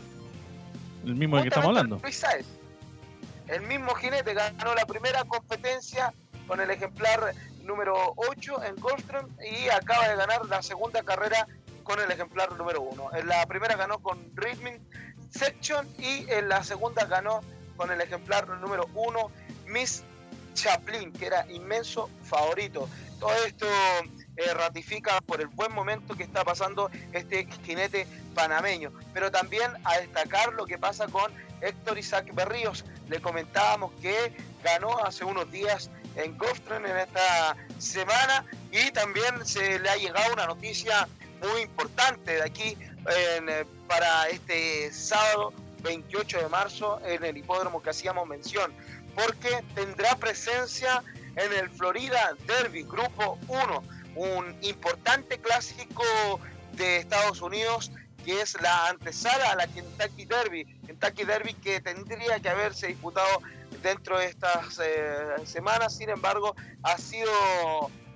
S2: El mismo de que estamos hablando.
S15: Luis el mismo jinete ganó la primera competencia con el ejemplar número 8 en Goldstrom y acaba de ganar la segunda carrera con el ejemplar número 1. En la primera ganó con Rhythm Section y en la segunda ganó con el ejemplar número 1 Miss Chaplin, que era inmenso favorito. Todo esto eh, ratifica por el buen momento que está pasando este jinete panameño. Pero también a destacar lo que pasa con Héctor Isaac Berríos. Le comentábamos que ganó hace unos días en Gostren en esta semana y también se le ha llegado una noticia muy importante de aquí eh, para este sábado 28 de marzo en el hipódromo que hacíamos mención, porque tendrá presencia en el Florida Derby Grupo 1 un importante clásico de Estados Unidos que es la antesala a la Kentucky Derby. Kentucky Derby que tendría que haberse disputado dentro de estas eh, semanas, sin embargo, ha sido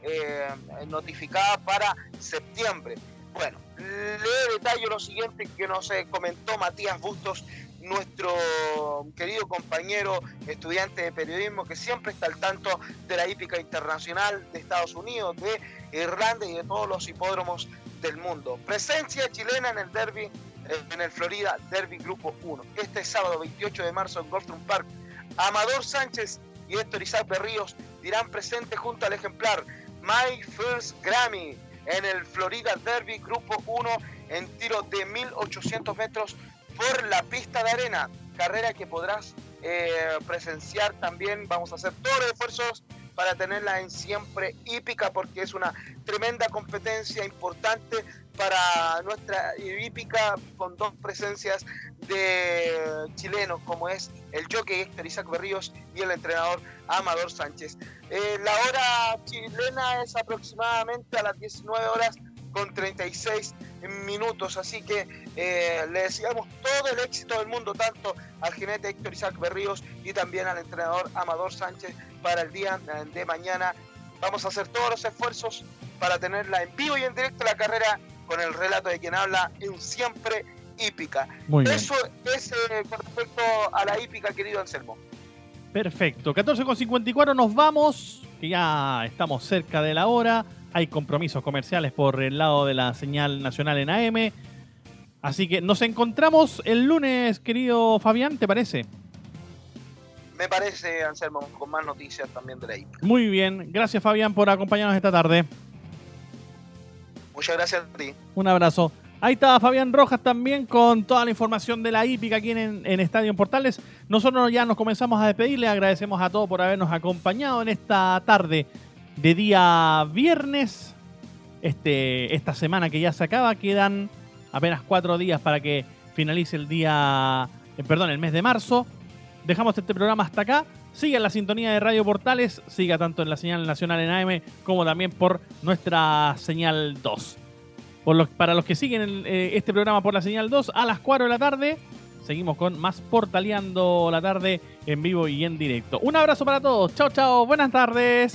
S15: eh, notificada para septiembre. Bueno, le detallo lo siguiente que nos eh, comentó Matías Bustos nuestro querido compañero estudiante de periodismo que siempre está al tanto de la hípica internacional de Estados Unidos, de Irlanda y de todos los hipódromos del mundo. Presencia chilena en el derby, eh, en el Florida Derby Grupo 1. Este sábado 28 de marzo en Goldstone Park, Amador Sánchez y Héctor Isaac Berríos dirán presente junto al ejemplar My First Grammy en el Florida Derby Grupo 1 en tiro de 1800 metros por la pista de arena. Carrera que podrás eh, presenciar también. Vamos a hacer todos los esfuerzos para tenerla en siempre hípica porque es una tremenda competencia importante para nuestra hípica con dos presencias de chilenos como es el jockey Héctor Isaac Berríos y el entrenador Amador Sánchez. Eh, la hora chilena es aproximadamente a las 19 horas con 36 minutos. Así que eh, le deseamos todo el éxito del mundo, tanto al jinete Héctor Isaac Berríos y también al entrenador Amador Sánchez para el día de mañana. Vamos a hacer todos los esfuerzos para tenerla en vivo y en directo la carrera con el relato de quien habla en siempre hípica. Eso es eh, con respecto a la hípica, querido Anselmo.
S2: Perfecto, 14.54 nos vamos, que ya estamos cerca de la hora hay compromisos comerciales por el lado de la señal nacional en AM. Así que nos encontramos el lunes, querido Fabián, ¿te parece?
S15: Me parece, Anselmo, con más noticias también de la IP.
S2: Muy bien, gracias Fabián por acompañarnos esta tarde.
S15: Muchas gracias a ti.
S2: Un abrazo. Ahí está Fabián Rojas también con toda la información de la hípica aquí en, en Estadio Portales. Nosotros ya nos comenzamos a despedir. Le agradecemos a todos por habernos acompañado en esta tarde de día viernes. Este, esta semana que ya se acaba, quedan apenas cuatro días para que finalice el día, eh, perdón, el mes de marzo. Dejamos este programa hasta acá. Siga en la sintonía de Radio Portales, siga tanto en la señal nacional en AM como también por nuestra señal 2. Por para los que siguen eh, este programa por la señal 2, a las 4 de la tarde, seguimos con más Portaleando la tarde en vivo y en directo. Un abrazo para todos. Chao, chao. Buenas tardes.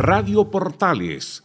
S8: Radio Portales